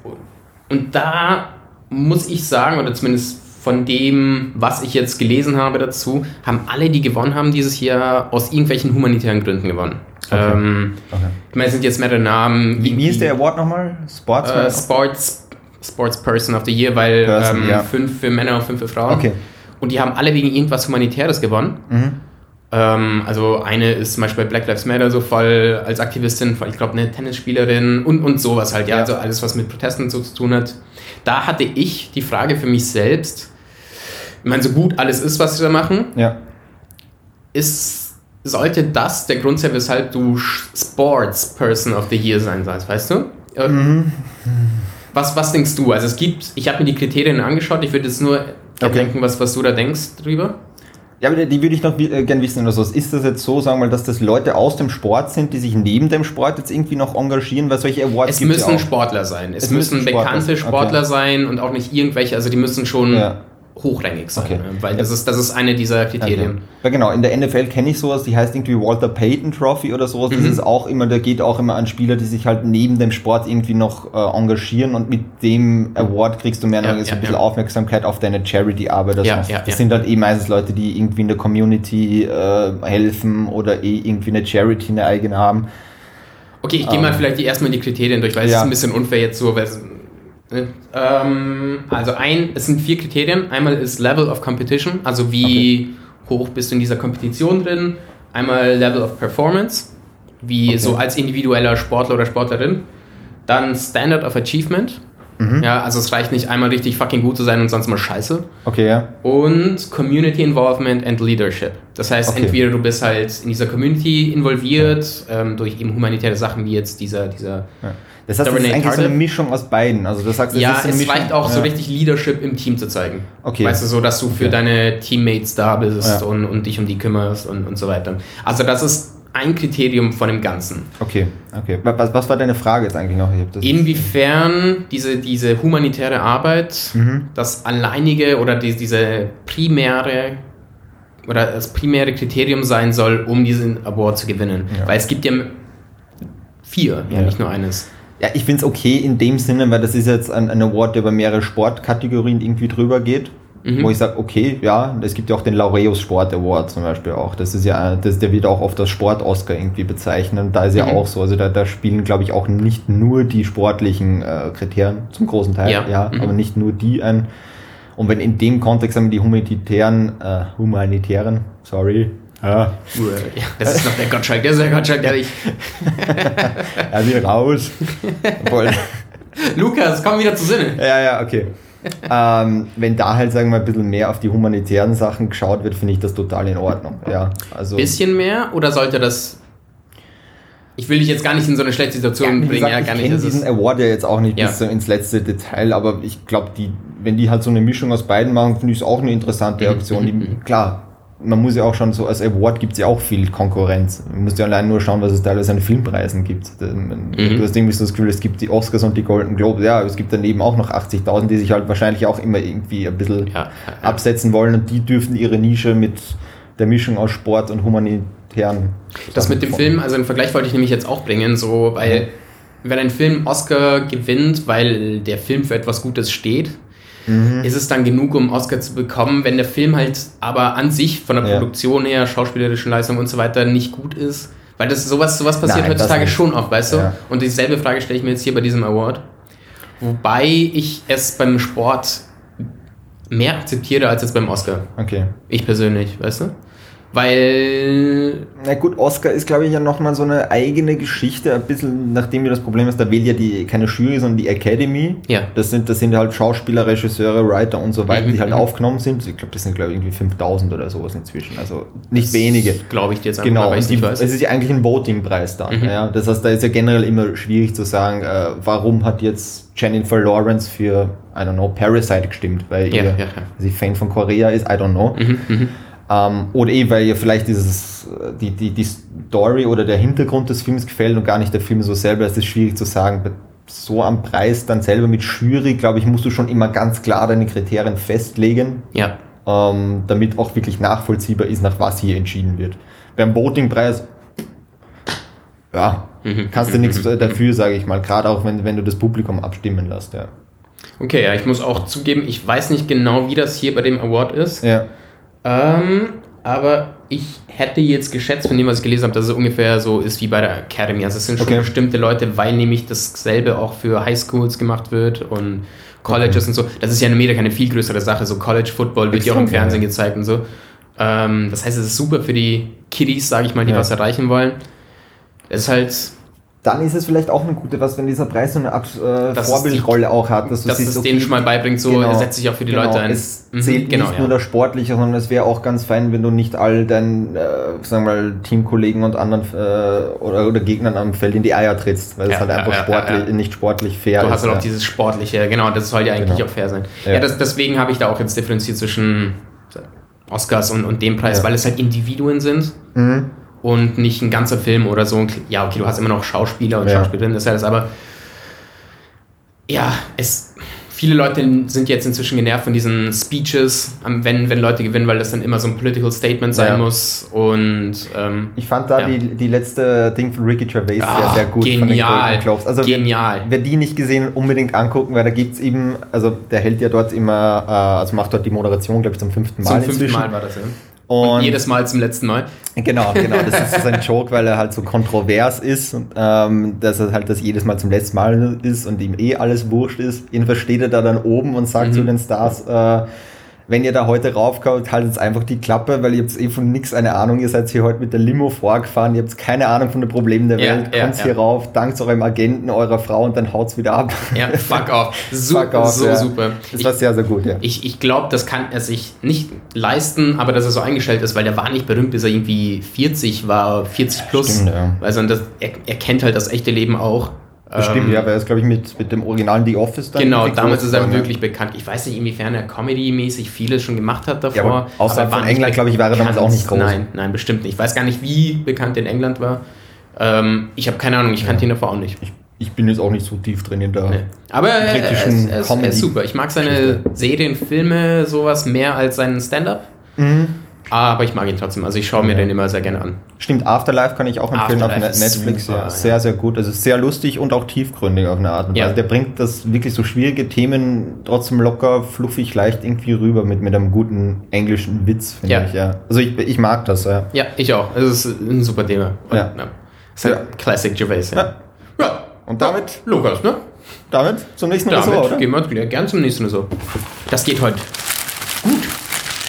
und da muss ich sagen, oder zumindest von dem, was ich jetzt gelesen habe dazu, haben alle, die gewonnen haben dieses Jahr, aus irgendwelchen humanitären Gründen gewonnen. Okay. Ähm, Okay. ich meine, es sind jetzt mehrere Namen. Wie, wie ist der Award nochmal? Sportsman? Äh, Sports, Sports Person of the Year, weil Person, ähm, ja. fünf für Männer und fünf für Frauen. Okay. Und die haben alle wegen irgendwas Humanitäres gewonnen. Mhm. Ähm, also eine ist zum Beispiel bei Black Lives Matter so voll als Aktivistin, voll, ich glaube eine Tennisspielerin und, und sowas halt, ja, Ja. also alles, was mit Protesten so zu tun hat. Da hatte ich die Frage für mich selbst, ich meine, so gut alles ist, was sie da machen, Ja. ist, sollte das der Grund sein, weshalb du Sports Person of the Year sein sollst, weißt du? Mhm. Was, was denkst du? Also es gibt, ich habe mir die Kriterien angeschaut, ich würde jetzt nur Okay. denken, was, was du da denkst drüber. Ja, aber die, würde ich noch äh, gern wissen oder so. Ist das jetzt so, sagen wir mal, dass das Leute aus dem Sport sind, die sich neben dem Sport jetzt irgendwie noch engagieren, weil solche Awards Es müssen ja. Sportler sein. Es, Es müssen, müssen Sportler bekannte. Sportler Okay. sein und auch nicht irgendwelche, also die müssen schon Ja. Hochrangig sein, Okay. ne? weil das ist, das ist eine dieser Kriterien. Okay. Ja genau, in der NFL kenne ich sowas, die heißt irgendwie Walter Payton Trophy oder sowas. Das Mhm. ist auch immer, der geht auch immer an Spieler, die sich halt neben dem Sport irgendwie noch äh, engagieren und mit dem Award kriegst du mehr Ja, noch so ja, ein bisschen ja. Aufmerksamkeit auf deine Charity-Arbeit. oder Ja, das sind halt eh meistens Leute, die irgendwie in der Community äh, helfen oder eh irgendwie eine Charity, eine eigene haben. Okay, ich gehe mal vielleicht die erstmal die Kriterien durch, weil es ist ein bisschen unfair jetzt so. weil es-? Ähm, also ein, es sind vier Kriterien. Einmal ist Level of Competition, also wie hoch bist du in dieser Kompetition drin. Einmal Level of Performance, wie Okay. so als individueller Sportler oder Sportlerin. Dann Standard of Achievement, Ja, also es reicht nicht einmal richtig fucking gut zu sein und sonst mal scheiße. Okay, ja. Und Community Involvement and Leadership. Das heißt, Okay. entweder du bist halt in dieser Community involviert, ähm, durch eben humanitäre Sachen wie jetzt dieser, dieser ja. Das heißt, das ist eigentlich so eine. Mischung aus beiden. Also du sagst, ja, ist eine es Mischung, reicht auch so ja. richtig Leadership im Team zu zeigen. Okay. Weißt du, so, dass du für Okay. deine Teammates da bist Ja. und, und dich um die kümmerst und, und so weiter. Also das ist ein Kriterium von dem Ganzen. Okay, okay. Wa- Was, was war deine Frage jetzt eigentlich noch? Inwiefern diese, diese humanitäre Arbeit Mhm. das alleinige oder die, diese primäre oder das primäre Kriterium sein soll, um diesen Award zu gewinnen. Ja. Weil es gibt ja vier, ja, Ja. nicht nur eines. Ja, ich finde es okay in dem Sinne, weil das ist jetzt ein, ein Award, der über mehrere Sportkategorien irgendwie drüber geht. Mhm. Wo ich sage, okay, ja, es gibt ja auch den Laureus Sport Award zum Beispiel auch. Das ist ja, das, der wird auch oft als Sport-Oscar irgendwie bezeichnet. Und da ist ja Mhm. auch so. Also da, da spielen, glaube ich, auch nicht nur die sportlichen äh, Kriterien, zum großen Teil, Ja. ja, Mhm. aber nicht nur die ein. Und wenn in dem Kontext wir, die humanitären, äh, humanitären, sorry, ja, Ja, das ist noch der Gottschalk, der ist der Gottschalk, der dich. er will raus. Lukas, komm wieder zu Sinne. Ja, ja, okay. ähm, wenn da halt, sagen wir mal, ein bisschen mehr auf die humanitären Sachen geschaut wird, finde ich das total in Ordnung. Ja, also. Bisschen mehr oder sollte das. Ich will dich jetzt gar nicht in so eine schlechte Situation wie bringen, gesagt, ja, ich gar nicht. kenne diesen Award ja jetzt auch nicht Ja. bis so ins letzte Detail, aber ich glaube, die, wenn die halt so eine Mischung aus beiden machen, finde ich es auch eine interessante Option. Die, klar, man muss ja auch schon so, als Award gibt es ja auch viel Konkurrenz. Man muss ja allein nur schauen, was es teilweise an Filmpreisen gibt. Mhm. Du hast irgendwie so das Gefühl, es gibt die Oscars und die Golden Globes, ja, es gibt daneben auch noch 80.000, die sich halt wahrscheinlich auch immer irgendwie ein bisschen ja, ja, ja. absetzen wollen und die dürfen ihre Nische mit der Mischung aus Sport und humanitären. Das mit dem. Film, also einen Vergleich wollte ich nämlich jetzt auch bringen, so, weil wenn ein Film Oscar gewinnt, weil der Film für etwas Gutes steht, Mhm. ist es dann genug, um Oscar zu bekommen, wenn der Film halt aber an sich von der Ja. Produktion her, schauspielerischen Leistung und so weiter nicht gut ist. Weil das sowas, sowas passiert Nein, heutzutage schon oft, weißt du? Ja. Und dieselbe Frage stelle ich mir jetzt hier bei diesem Award. Wobei ich es beim Sport mehr akzeptiere als jetzt beim Oscar. Okay. Ich persönlich, weißt du? Weil Na gut, Oscar ist, glaube ich, ja nochmal so eine eigene Geschichte, ein bisschen, nachdem wir das Problem ist, da wählt ja die, keine Jury, sondern die Academy. Ja. Das sind, das sind halt Schauspieler, Regisseure, Writer und so weiter, Mhm, die halt aufgenommen sind. Ich glaube, das sind, glaube ich, irgendwie 5000 oder sowas inzwischen. Also nicht wenige. Glaube ich dir jetzt Genau, es ist ja eigentlich ein Voting-Preis dann. Mhm. Ja. Das heißt, da ist ja generell immer schwierig zu sagen, äh, warum hat jetzt Jennifer Lawrence für, I don't know, Parasite gestimmt, weil Ja, ihr, ja, ja. sie Fan von Korea ist, I don't know. Mhm, mhm. Ähm, oder eh, weil ihr vielleicht dieses, äh, die, die, die Story oder der Hintergrund des Films gefällt und gar nicht der Film so selber, es ist schwierig zu sagen. So am Preis dann selber mit Jury, glaube ich, musst du schon immer ganz klar deine Kriterien festlegen, Ja. ähm, damit auch wirklich nachvollziehbar ist, nach was hier entschieden wird. Beim Votingpreis, ja, Mhm. kannst du nichts dafür, sage ich mal, gerade auch wenn, wenn du das Publikum abstimmen lässt. Ja. Okay, ja, ich muss auch zugeben, ich weiß nicht genau, wie das hier bei dem Award ist. Ja. Ähm, aber ich hätte jetzt geschätzt, von dem, was ich gelesen habe, dass es ungefähr so ist wie bei der Academy. Also es sind schon Okay. bestimmte Leute, weil nämlich dasselbe auch für Highschools gemacht wird und Colleges und so. Das ist ja in Amerika eine viel größere Sache. So College Football wird ja auch im Fernsehen gezeigt und so. Ähm, das heißt, es ist super für die Kiddies, sage ich mal, die Ja. was erreichen wollen. Es ist halt, Dann ist es vielleicht auch eine gute, was, wenn dieser Preis so eine Art äh, Vorbildrolle auch hat, dass du dass siehst, es okay, denen schon mal beibringt, so Genau. setzt sich auch für die genau, Leute ein. Es Mhm, zählt genau, nicht ja. nur das Sportliche, sondern es wäre auch ganz fein, wenn du nicht all deinen, äh, sagen wir mal, Teamkollegen und anderen äh, oder, oder Gegnern am Feld in die Eier trittst, weil Ja, es halt ja, einfach sportlich, nicht sportlich fair Du ist. hast halt auch dieses Sportliche, genau, das soll ja eigentlich Genau. auch fair sein. Ja. Das, deswegen habe ich da auch jetzt differenziert zwischen Oscars und, und dem Preis, weil es halt Individuen sind Mhm. Und nicht ein ganzer Film oder so. Ja, okay, du hast immer noch Schauspieler und Ja. Schauspielerinnen, das heißt aber, ja, es, viele Leute sind jetzt inzwischen genervt von diesen Speeches, wenn, wenn Leute gewinnen, weil das dann immer so ein Political Statement sein Ja. muss und ähm, Ich fand da Ja. die, die letzte Ding von Ricky Gervais Ah, sehr, sehr gut. genial. Also Genial. Wer, wer die nicht gesehen, unbedingt angucken, weil da gibt es eben, also der hält ja dort immer, äh, also macht dort die Moderation, glaube ich, zum fünften Mal zum fünften. Mal war das ja. Und, Und jedes Mal zum letzten Mal. Genau, genau. Das ist sein Joke, weil er halt so kontrovers ist und ähm, dass er halt das jedes Mal zum letzten Mal ist und ihm eh alles wurscht ist. Jedenfalls steht er da dann oben und sagt Mhm. zu den Stars, äh, wenn ihr da heute raufkommt, haltet einfach die Klappe, weil ihr habt eh von nichts eine Ahnung. Ihr seid hier heute mit der Limo vorgefahren, ihr habt keine Ahnung von den Problemen der Ja, Welt, ja, kommt ja. hier rauf, dankt eurem Agenten, eurer Frau und dann haut's wieder ab. Ja, fuck off. So, Fuck off, so super. Das Ich, war sehr, sehr gut, ja. ich, ich glaube, das kann er sich nicht leisten, aber dass er so eingestellt ist, weil der war nicht berühmt, bis er irgendwie 40 war, 40 plus. Stimmt, ja. Also das, er, er kennt halt das echte Leben auch. Das stimmt, Ähm, ja, weil er ist, glaube ich, mit, mit dem originalen The Office dann. Genau, damals ist er ja. wirklich bekannt. Ich weiß nicht, inwiefern er Comedy-mäßig vieles schon gemacht hat davor. Ja, aber außerhalb er war von England, glaube ich, war er damals auch nicht groß. Nein, nein, bestimmt nicht. Ich weiß gar nicht, wie bekannt er in England war. Ähm, ich habe keine Ahnung, ich kannte ihn davor auch nicht. Ich, ich bin jetzt auch nicht so tief drin in der. Nee. Aber er, ist, er, ist super. Ich mag seine Serien, Filme, sowas mehr als seinen Stand-up. Mhm. Aber ich mag ihn trotzdem. Also ich schaue mir Ja. den immer sehr gerne an. Stimmt, Afterlife kann ich auch empfehlen auf Afterlife ist Netflix. super, ja. ja. Sehr, sehr gut. Also sehr lustig und auch tiefgründig auf eine Art und Ja. Weise. Der bringt das wirklich so schwierige Themen trotzdem locker, fluffig, leicht irgendwie rüber mit, mit einem guten englischen Witz, finde Ja. ich. Ja. Also ich, ich mag das, ja. Ja, ich auch. Es ist ein super Thema. Und, Ja. Ist halt Ja. Classic Gervais. Ja. Ja. ja. Und damit, Lukas, ne? damit zum nächsten Damit Ressort, oder? gehen wir wieder gern zum nächsten so. Das geht heute.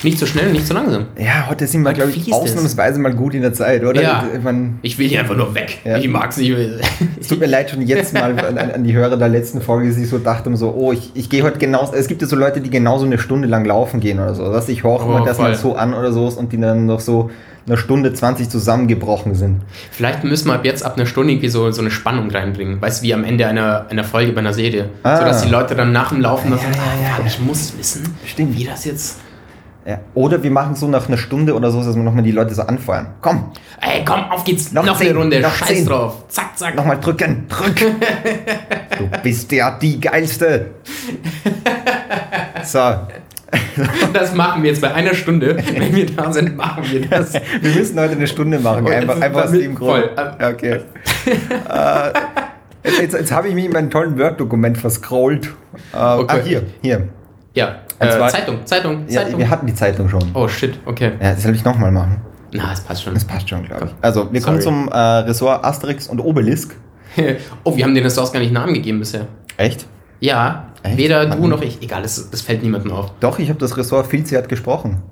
Nicht so schnell, nicht so langsam. Ja, heute sind wir, glaube ich, es. ausnahmsweise mal gut in der Zeit, oder? Ja. Ich mein, Ich will hier einfach nur weg. Ja. Ich mag's nicht mehr. Es tut mir leid schon jetzt mal an, an die Hörer der letzten Folge, die so dachten, so, oh, ich, ich gehe heute genauso. Es gibt ja so Leute, die genauso eine Stunde lang laufen gehen oder so. Dass ich horche Oh, mir das mal so an oder so und die dann noch so eine Stunde 20 zusammengebrochen sind. Vielleicht müssen wir ab jetzt ab einer Stunde irgendwie so, so eine Spannung reinbringen. Weißt du, wie am Ende einer, einer Folge bei einer Serie. Ah. So dass die Leute dann nach dem Laufen noch Ja, sagen, ja, ah, ja. ich muss wissen, Stimmt. wie das jetzt. Ja. Oder wir machen so nach einer Stunde oder so, dass wir nochmal die Leute so anfeuern. Komm, Ey, komm, auf geht's. Noch Noch, zehn, eine Runde. noch Scheiß zehn. drauf. Zack, zack. nochmal drücken, drück. du bist ja die Geilste. So, Das machen wir jetzt bei einer Stunde. Wenn wir da sind, machen wir das. wir müssen heute eine Stunde machen. Einfach, einfach aus dem Grund. voll. Okay. äh, jetzt jetzt, jetzt habe ich mich in meinem tollen Word-Dokument verscrollt. Äh, Okay. Ah, hier, hier. Ja, äh, Zeitung, Zeitung, Ja, Zeitung. wir hatten die Zeitung schon. oh shit, okay. Ja, das soll ich nochmal machen. Na, das passt schon. Das passt schon, glaube ich. Also, wir kommen Sorry. zum äh, Ressort Asterix und Obelisk. oh, wir haben den Ressorts gar nicht Namen gegeben bisher. Echt? Ja, Echt? weder du Mann. noch ich. Egal, das, das fällt niemandem auf. Doch, ich habe das Ressort Filzi hat gesprochen.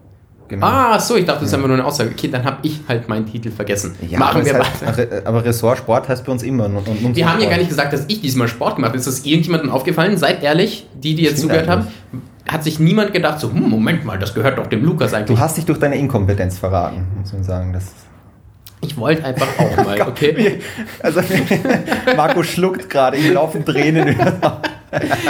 Genau. Ah, so, ich dachte, das ist einfach nur eine Aussage. Okay, dann habe ich halt meinen Titel vergessen. Ja, Machen wir es weiter. Aber Ressort Sport heißt bei uns immer. Und, und unser Wir haben ja Sport. gar nicht gesagt, dass ich diesmal Sport gemacht habe. Ist das irgendjemandem aufgefallen? Seid ehrlich, die, die jetzt Stimmt zugehört haben. Hat sich niemand gedacht, so, hm, Moment mal, das gehört doch dem Lukas eigentlich. Du hast dich durch deine Inkompetenz verraten, muss man sagen. Das Ich wollte einfach auch mal, okay? Also, Marco schluckt gerade, ihm laufen Tränen über.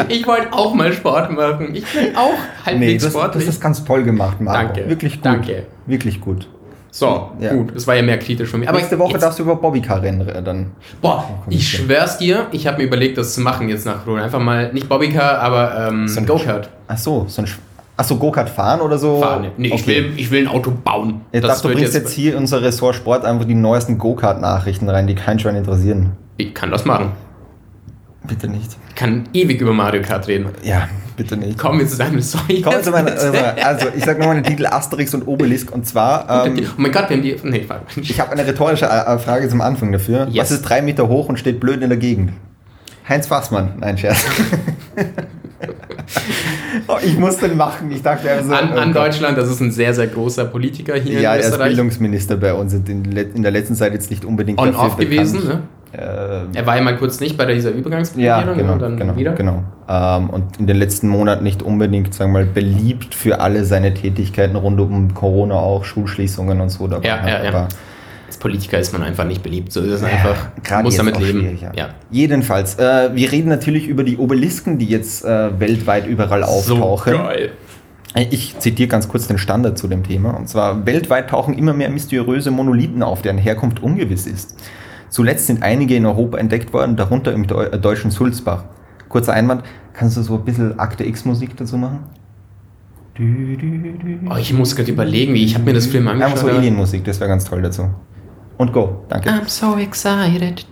Ich wollte auch mal Sport machen. Ich will auch Nee, halbwegs das, das sportlich. ist ganz toll gemacht, Marco. Danke. Wirklich gut. Danke. Wirklich gut. So, Ja. gut, das war ja mehr kritisch von mir. Aber Nächste Woche jetzt, darfst du über Bobbycar-Rennen dann. Boah, ich ich- schwör's dir, ich habe mir überlegt, das zu machen jetzt nach Corona. Einfach mal, nicht Bobbycar, aber ähm, So ein Go-Kart Ach so, so ein. Sch- Ach so, Go-Kart fahren oder so? fahren. Nee, ich, Okay. will, ich will ein Auto bauen. Ich dachte, du bringst jetzt hier in unser Ressort Sport einfach die neuesten Go-Kart-Nachrichten rein, die keinen Schwein interessieren. Ich kann das machen. Bitte nicht. Ich kann ewig über Mario Kart reden. Ja, bitte nicht. Kommen wir zu deinem Sorry. Kommen wir zu meiner, äh, also, ich sag nochmal den Titel Asterix und Obelisk und zwar. Ähm, oh mein Gott, wir haben die. Nee, warte. ich habe eine rhetorische äh, Frage zum Anfang dafür. Yes. Was ist drei Meter hoch und steht blöd in der Gegend? Heinz Fassmann. Nein, Scherz. oh, ich muss den machen. Ich dachte einfach so. An, oh an Gott. Deutschland, das ist ein sehr, sehr großer Politiker hier Ja, in er ist. Bildungsminister bei uns und in, der letzten Zeit jetzt nicht unbedingt On-off gewesen, ne? Äh, Er war ja mal kurz nicht bei dieser Ja, Übergangsregierung genau, und dann genau, wieder. genau. Ähm, und in den letzten Monaten nicht unbedingt, sagen wir mal, beliebt für alle seine Tätigkeiten rund um Corona auch, Schulschließungen und so. Da Ja, ja, ja. Als Politiker ist man einfach nicht beliebt. So ist es einfach. Gerade muss damit leben. Ja. Ja. Jedenfalls, äh, wir reden natürlich über die Obelisken, die jetzt äh, weltweit überall auftauchen. So geil. Ich zitiere ganz kurz den Standard zu dem Thema. Und zwar, weltweit tauchen immer mehr mysteriöse Monolithen auf, deren Herkunft ungewiss ist. Zuletzt sind einige in Europa entdeckt worden, darunter im Deu- äh, deutschen Sulzbach. Kurzer Einwand, kannst du so ein bisschen Akte X-Musik dazu machen? Oh, ich muss gerade überlegen, wie ich habe mir das Film Einfach angeschaut. so aber- Alien-Musik, das wäre ganz toll dazu. Und go, danke. I'm so excited.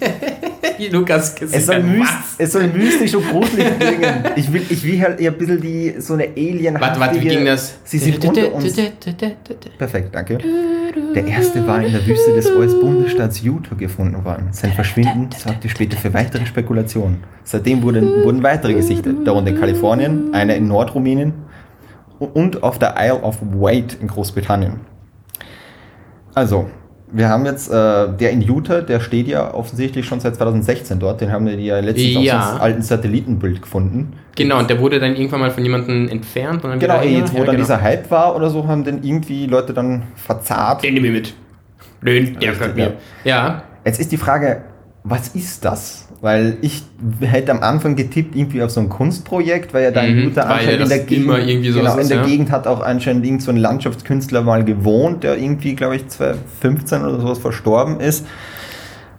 Lukas Es soll, myst, es soll mystisch und gruselig klingen. Ich will, ich will halt eher ein bisschen die, so eine alien Warte, warte, wie ging das? Sie sind unter uns. Perfekt, danke. Der erste war in der Wüste des US-Bundesstaats Utah gefunden worden. Sein Verschwinden sorgte später für weitere Spekulationen. Seitdem wurden, wurden weitere gesichtet, darunter in Kalifornien, einer in Nordrumänien und auf der Isle of Wight in Großbritannien. Also, wir haben jetzt, äh, der in Utah, der steht ja offensichtlich schon seit 2016 dort. Den haben wir ja letztens Ja. auf so einem alten Satellitenbild gefunden. Genau, und der wurde dann irgendwann mal von jemandem entfernt und dann Genau, wieder jetzt, wo Ja, dann genau. dieser Hype war oder so, haben den irgendwie Leute dann verzahrt. Den nehme ich mit. Den, der gehört mir. Ja. Jetzt ist die Frage, was ist das? Weil ich hätte am Anfang getippt irgendwie auf so ein Kunstprojekt, weil ja da in Mhm, ja anscheinend in der Gegend, genau, in der ja. Gegend hat auch anscheinend irgend so ein Landschaftskünstler mal gewohnt, der irgendwie, glaube ich, 2015 oder sowas verstorben ist.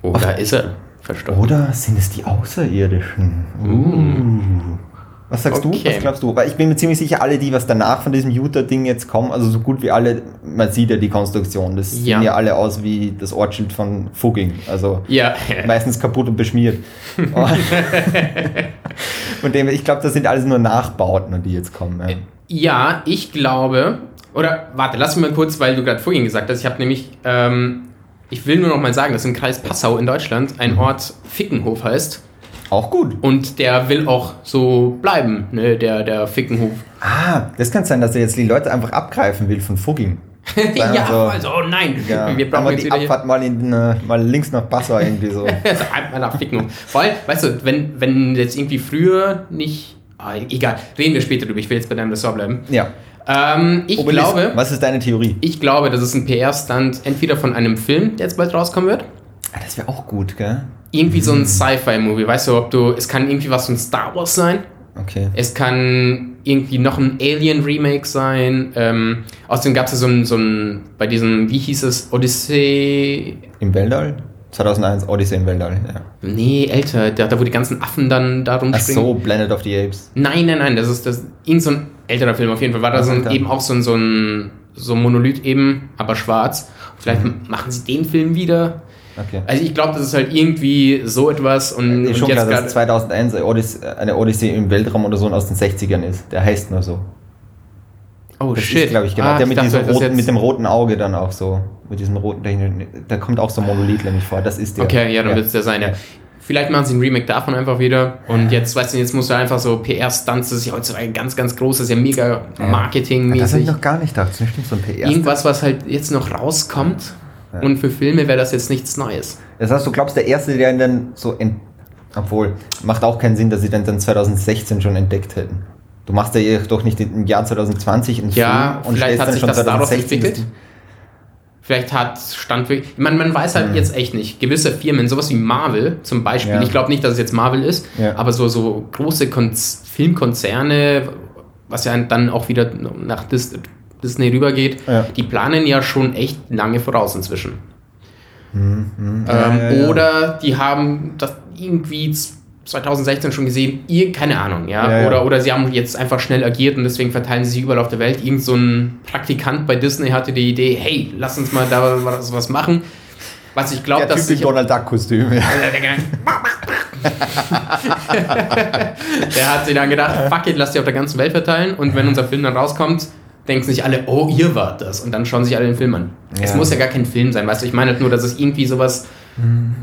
Oh, da ist er. Verstorben. Oder sind es die Außerirdischen? Uh. Was sagst du? Okay. Was glaubst du? Weil ich bin mir ziemlich sicher, alle die, was danach von diesem Utah-Ding jetzt kommen, also so gut wie alle, man sieht ja die Konstruktion, das Ja. sehen ja alle aus wie das Ortsschild von Fugging. Also Ja. meistens kaputt und beschmiert. Und- dem, ich glaube, das sind alles nur Nachbauten, die jetzt kommen. Ja. Ja, ich glaube, oder warte, lass mich mal kurz, weil du gerade vorhin gesagt hast, ich habe nämlich, ähm, ich will nur noch mal sagen, dass im Kreis Passau in Deutschland ein Ort Fickenhof heißt Auch gut. und der will auch so bleiben, ne, der, der Fickenhof. Ah, das kann sein, dass er jetzt die Leute einfach abgreifen will von Fugging. Ja, so, also, oh nein, Ja, wir brauchen jetzt die Abfahrt mal, in, äh, mal links nach Passau irgendwie so. Also einmal nach Fickenhof. Vor allem, weißt du, wenn, wenn jetzt irgendwie früher nicht, ah, egal, reden wir später drüber, ich will jetzt bei deinem Ressort bleiben. Ja. Ähm, ich Obelisk, glaube, Was ist deine Theorie? ich glaube, das ist ein PR-Stunt entweder von einem Film, der jetzt bald rauskommen wird, Ah, das wäre auch gut, gell? Irgendwie so ein Sci-Fi-Movie. Weißt du, ob du, es kann irgendwie was von Star Wars sein, Okay. es kann irgendwie noch ein Alien-Remake sein. Ähm, außerdem gab es ja so ein, so ein, bei diesem, wie hieß es, Odyssey. Im Weltall? 2001 Odyssey im Weltall, ja. Nee, älter, da, da wo die ganzen Affen dann da Ach rumspringen. so, Planet of the Apes. Nein, nein, nein, das ist das irgend so ein älterer Film auf jeden Fall. War da so ein, eben auch so ein, so ein so ein Monolith eben, aber schwarz. Vielleicht Mhm. machen sie den Film wieder. Okay. Also ich glaube, das ist halt irgendwie so etwas und, Ist und jetzt klar, dass gerade 2001 eine Odyssee, eine Odyssee im Weltraum oder so aus den 60ern ist. Der heißt nur so. Oh Das shit. glaube ich, genau. Ah, der mit, dachte, roten, mit dem roten Auge dann auch so. Mit diesem roten, da kommt auch so ein Monolith nämlich vor. Das ist der. Okay, ja, dann wird es der sein, ja. Ja. Vielleicht machen sie ein Remake davon einfach wieder. Und jetzt, weißt du, jetzt musst du einfach so PR-Stunts, das ist ja heutzutage ganz, ganz groß, das ist ja mega Das habe marketingmäßig. ich noch gar nicht gedacht. Das stimmt, so ein PR. Irgendwas, was halt jetzt noch rauskommt. Und für Filme wäre das jetzt nichts Neues. Das heißt, du glaubst, der Erste, der ihn dann so ent Obwohl, macht auch keinen Sinn, dass sie den dann 2016 schon entdeckt hätten. Du machst ja doch nicht im Jahr 2020 einen Ja, Film vielleicht hat sich das darauf entwickelt. das- Vielleicht hat Stand wirklich. Man, man weiß halt jetzt echt nicht. Gewisse Firmen, sowas wie Marvel zum Beispiel, Ja. ich glaube nicht, dass es jetzt Marvel ist, Ja. aber so, so große Kon Filmkonzerne, was ja dann auch wieder nach Dis Disney rübergeht, Ja. die planen ja schon echt lange voraus inzwischen. Ähm, Mhm. Ja, ja. Oder die haben das irgendwie 2016 schon gesehen, ihr, keine Ahnung, ja? Ja. Oder, oder sie haben jetzt einfach schnell agiert und deswegen verteilen sie sich überall auf der Welt. Irgend so ein Praktikant bei Disney hatte die Idee, hey, lass uns mal da was, was machen. Was ich glaube, Der dass Typ im Donald Duck Kostüm. Ja. Der hat sich dann gedacht, fuck it, lass die auf der ganzen Welt verteilen und wenn unser Film dann rauskommt, denken sich alle, oh, ihr wart das und dann schauen sich alle den Film an. Es Ja. muss ja gar kein Film sein, weißt du, ich meine halt nur, dass es irgendwie sowas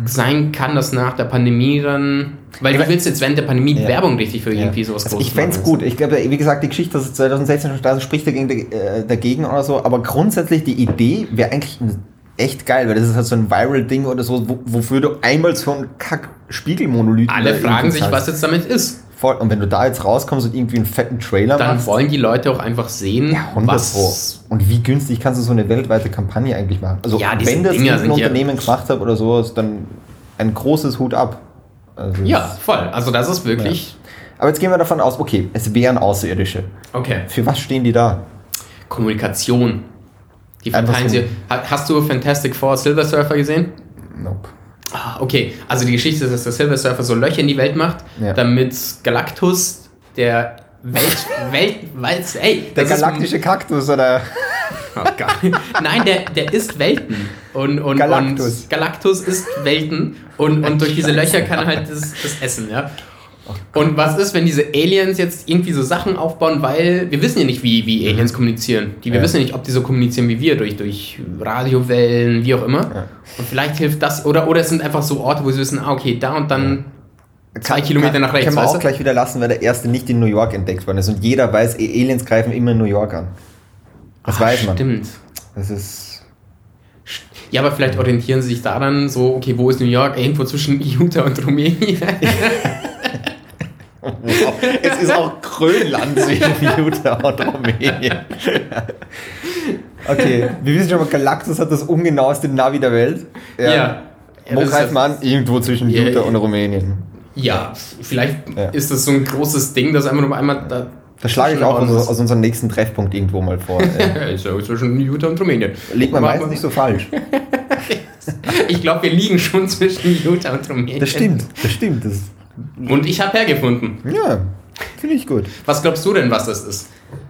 sein kann, dass nach der Pandemie dann, weil du willst jetzt während der Pandemie Ja. Werbung richtig für irgendwie sowas also Großes Ich fände es gut. Ich glaube, wie gesagt, die Geschichte, dass es 2016 schon da ist, spricht dagegen, äh, dagegen oder so. Aber grundsätzlich die Idee wäre eigentlich echt geil, weil das ist halt so ein Viral-Ding oder so, wo, wofür du einmal so einen Kack-Spiegelmonolith Alle fragen sich, was jetzt damit ist. Voll. Und wenn du da jetzt rauskommst und irgendwie einen fetten Trailer Dann machst, wollen die Leute auch einfach sehen, ja, 100 was Pro. Und wie günstig kannst du so eine weltweite Kampagne eigentlich machen? Also, Ja, wenn das Dinger irgendein sind ja- Unternehmen gemacht hat oder sowas, dann ein großes Hut ab. Also Ja, voll. Also das ist wirklich. Aber jetzt gehen wir davon aus, okay, es wären Außerirdische. Okay. Für was stehen die da? Kommunikation. Die verteilen sie. Ha- Hast du Fantastic Four Silver Surfer gesehen? Nope. Ah, okay. Also die Geschichte ist, dass der Silver Surfer so Löcher in die Welt macht, Ja. damit Galactus, der Welt, Welt, weiß, ey, Der das ist- galaktische Kaktus oder. Oh Gott. Nein, der, der isst Welten. Und, und, Galactus. und Galactus isst Welten und, und durch diese Löcher kann er halt das, das essen, ja. Und was ist, wenn diese Aliens jetzt irgendwie so Sachen aufbauen, weil wir wissen ja nicht, wie, wie Aliens kommunizieren. Die, wir Ja. wissen ja nicht, ob die so kommunizieren wie wir, durch, durch Radiowellen, wie auch immer. Ja. Und vielleicht hilft das, oder, oder es sind einfach so Orte, wo sie wissen, ah, okay, da und dann zwei Kilometer nach rechts, Können wir auch du? gleich wieder lassen, weil der erste nicht in New York entdeckt worden ist. Und jeder weiß, Aliens greifen immer in New York an. Das Ah, weiß man. Stimmt. Das ist. Ja, aber vielleicht orientieren sie sich daran so, okay, wo ist New York? Irgendwo zwischen Utah und Rumänien. Es ist auch Grönland zwischen Utah und Rumänien. Okay, wir wissen schon mal, Galactus hat das ungenaueste Navi der Welt. Ja. Wo das ist greift man an? Irgendwo zwischen Ja, Utah ja. und Rumänien. Ja, vielleicht Ja. ist das so ein großes Ding, dass einfach nur einmal da. Das schlage ich auch aus, aus unserem nächsten Treffpunkt irgendwo mal vor. Ja zwischen Utah und Rumänien. Liegt man meistens nicht so falsch. Ich glaube, wir liegen schon zwischen Utah und Rumänien. Das stimmt, das stimmt. Das, Und ich habe hergefunden. ja, finde ich gut. Was glaubst du denn, was das ist?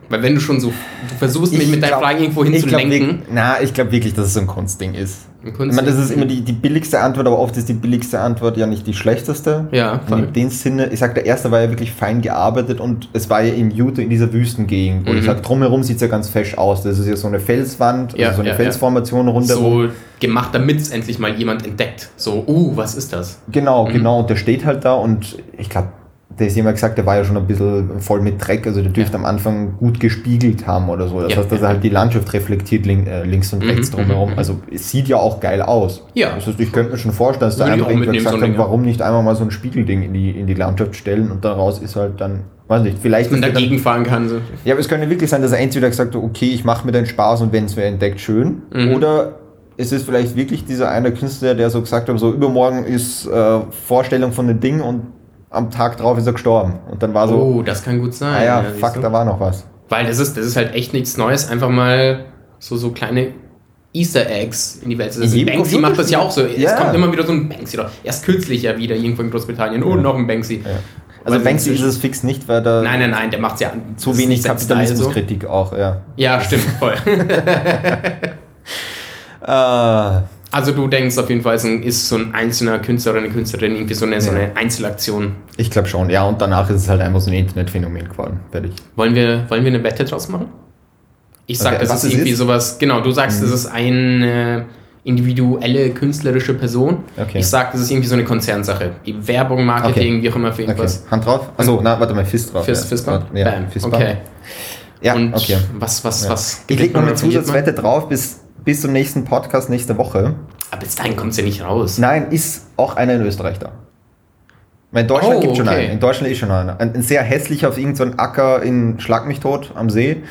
Weil wenn du schon so, du versuchst mich Ich mit deinen glaub- Fragen irgendwo ich glaub hinzulenken. Na, ich glaube wirklich, dass es so ein Kunstding ist. Ich meine, das ist immer die, die billigste Antwort, aber oft ist die billigste Antwort ja nicht die schlechteste. Ja, voll. In dem Sinne, ich sag, der erste war ja wirklich fein gearbeitet und es war ja in Utah in dieser Wüstengegend. Und Mhm. ich sag, drumherum sieht es ja ganz fesch aus. Das ist ja so eine Felswand, Ja, also so eine ja, Felsformation rundherum. so gemacht, damit es endlich mal jemand entdeckt. So, uh, was ist das? Genau, Mhm. genau. Und der steht halt da und ich glaube, der ist jemand gesagt, der war ja schon ein bisschen voll mit Dreck, also der dürfte Ja. am Anfang gut gespiegelt haben oder so. Das Ja, heißt, dass ja, er halt die Landschaft reflektiert link, äh, links und Mhm, rechts drumherum. mhm, mhm. Also es sieht ja auch geil aus. Ja. Das heißt, ich könnte mir schon vorstellen, dass da Würde ich einfach irgendwer gesagt so hat, warum nicht einmal mal so ein Spiegelding in die, in die Landschaft stellen und daraus ist halt dann, weiß nicht, vielleicht Man dagegen fahren kann. So. ja, aber es könnte wirklich sein, dass er entweder gesagt hat, okay, ich mache mir den Spaß und wenn es wer entdeckt, schön. Mhm. Oder es ist vielleicht wirklich dieser eine Künstler, der so gesagt hat, so übermorgen ist äh, Vorstellung von dem Ding und am Tag drauf ist er gestorben. Und dann war so, oh, das kann gut sein. ah ja, siehst fuck, da war noch was. Weil das ist, das ist halt echt nichts Neues, einfach mal so, so kleine Easter Eggs in die Welt zu setzen. Banksy macht das ja auch so. Ja. Es kommt immer wieder so ein Banksy. Oder erst kürzlich ja wieder irgendwo in Großbritannien. Oh, Ja. noch ein Banksy. Ja. Also Weil Banksy ist es fix nicht, weil da Nein, nein, nein, der macht ja zu wenig Style Kapitalismuskritik auch, ja. So. Ja, stimmt, voll. Äh, Also du denkst auf jeden Fall, ist so ein einzelner Künstler oder eine Künstlerin irgendwie so eine, so eine Einzelaktion. ich glaube schon, ja, und danach ist es halt einfach so ein Internetphänomen geworden. Fertig. Wollen wir, wollen wir eine Wette draus machen? Ich sag, Okay, das ist irgendwie ist? sowas, genau, du sagst, Mhm. es ist eine individuelle künstlerische Person. Okay. Ich sag, das ist irgendwie so eine Konzernsache. Werbung, Marketing, Okay. wie auch immer für irgendwas. Hand drauf? Achso, na, warte mal, Fist drauf. Fist, ja. Fist Bump? Ja, Bam. Fist okay. Ja, Und okay. was, was, Ja. was? Ich leg noch eine? Zusatzwette drauf bis, bis zum nächsten Podcast nächste Woche. Aber bis dahin kommt es ja nicht raus. Nein, ist auch einer in Österreich da. Weil in Deutschland Oh, gibt schon okay. einen. In Deutschland ist schon einer. Ein, ein sehr hässlicher auf irgendeinem so Acker in Schlag mich tot am See.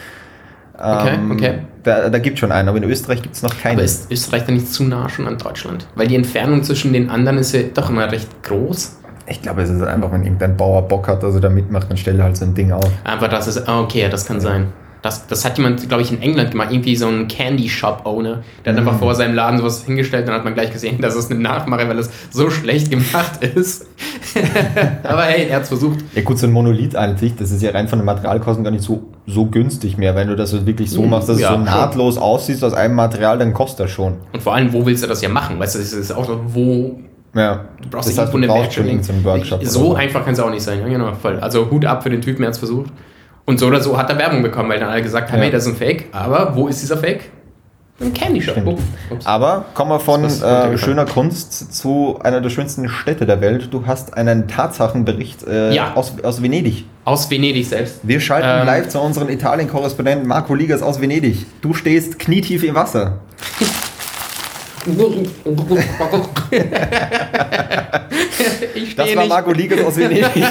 Okay, Ähm, okay. Da, da gibt schon einen, aber in Österreich gibt es noch keinen. Aber ist Österreich dann nicht zu nah schon an Deutschland? Weil die Entfernung zwischen den anderen ist ja doch immer recht groß. ich glaube, es ist einfach, wenn irgendein Bauer Bock hat, er da mitmacht, dann stellt er halt so ein Ding auf. Aber das ist, ah, okay, das kann sein. Das, das hat jemand, glaube ich, in England gemacht. Irgendwie so ein Candy Shop Owner. Der hat Mhm. einfach vor seinem Laden sowas hingestellt. Dann hat man gleich gesehen, dass es eine Nachmache, weil es so schlecht gemacht ist. Aber hey, er hat es versucht. Ja gut, so ein Monolith an sich, das ist ja rein von den Materialkosten gar nicht so, so günstig mehr. Wenn du das wirklich so Mhm, machst, dass ja, es so schon. nahtlos aussieht aus einem Material, dann kostet das schon. Und vor allem, wo willst du das ja machen? Weißt du, das ist auch so, wo. Ja. Du brauchst das heißt, du brauchst schon Werkstatt. oder So einfach kann es auch nicht sein. Ja, genau, voll. Also Hut ab für den Typen, er hat es versucht. Und so oder so hat er Werbung bekommen, weil dann alle gesagt haben, Ja. hey, das ist ein Fake. Aber wo ist dieser Fake? Im Candy Shop. Aber kommen wir von äh, schöner Kunst zu einer der schönsten Städte der Welt. Du hast einen Tatsachenbericht äh, Ja. aus, aus Venedig. Aus Venedig selbst. Wir schalten Ähm. live zu unserem Italien-Korrespondenten Marco Ligas aus Venedig. Du stehst knietief im Wasser. ich Das war. Marco Ligas aus Venedig.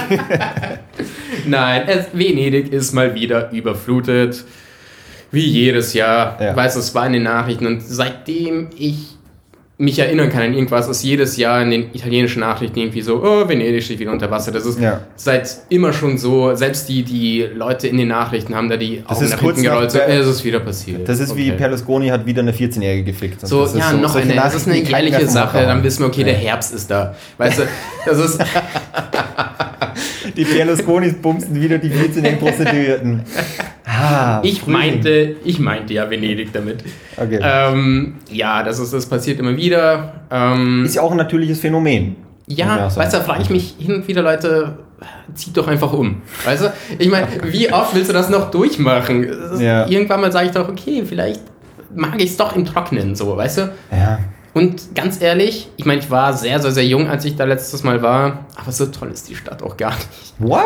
Nein, es, Venedig ist mal wieder überflutet. Wie jedes Jahr. Ja. Ich weiß, es war in den Nachrichten und seitdem ich mich erinnern kann an irgendwas, ist jedes Jahr in den italienischen Nachrichten irgendwie so, oh, Venedig steht wieder unter Wasser. Das ist Ja. seit immer schon so, selbst die, die Leute in den Nachrichten haben da die Das Augen nach hinten gerollt, so, es ist wieder passiert. Das ist wie Okay. Berlusconi hat wieder eine 14-Jährige gefickt. So, das ist ja, noch solche eine. Das ist eine vom Sache. Dann wissen wir, okay, der Herbst ist da. Weißt du, das ist. Die Berlusconis bumsen wieder die 14-jährigen Prostituierten. Ah, Ich Frühling. meinte, ich meinte ja Venedig damit. Okay. Ähm, ja, das ist, das passiert immer wieder. Ähm, Ist ja auch ein natürliches Phänomen. Ja, weißt du, da frage ich mich hin und wieder, Leute, zieht doch einfach um. Weißt du? Ich meine, wie oft willst du das noch durchmachen? Ja. Irgendwann mal sage ich doch, okay, vielleicht mag ich es doch im Trocknen, so, weißt du? Ja. Und ganz ehrlich, ich meine, ich war sehr, sehr, sehr jung, als ich da letztes Mal war, aber so toll ist die Stadt auch gar nicht. What?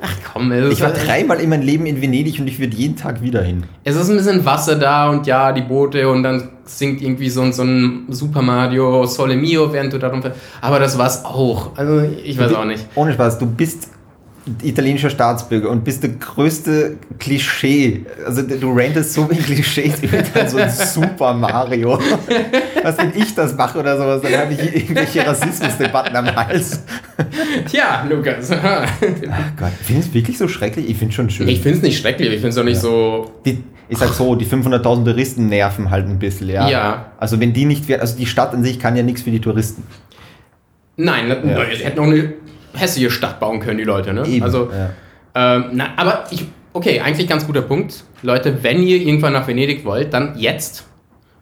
Ach komm, es Ich war dreimal in meinem Leben in Venedig und ich würde jeden Tag wieder hin. Es ist ein bisschen Wasser da und ja, die Boote und dann singt irgendwie so, ein- so ein Super Mario Sole Mio, während du da rumfährst. Aber das war's auch. Also ich weiß auch nicht. Ohne Spaß, du bist italienischer Staatsbürger und bist der größte Klischee. Also du rantest so wie Klischees über dann so ein Super Mario. Was, wenn ich das mache oder sowas, dann habe ich irgendwelche Rassismusdebatten am Hals. Tja, Lukas. Ach Gott, findest du es wirklich so schrecklich? Ich finde es schon schön. ich finde es nicht schrecklich, ich finde es auch nicht so. die, ich sag so, die 500.000 Touristen nerven halt ein bisschen, ja. Ja. Also wenn die nicht also die Stadt an sich kann ja nichts für die Touristen. Nein, ja. sie hätten auch eine hässliche Stadt bauen können, die Leute, ne? Eben, Also, ja. ähm, na, aber ich, okay, eigentlich ganz guter Punkt. Leute, wenn ihr irgendwann nach Venedig wollt, dann jetzt.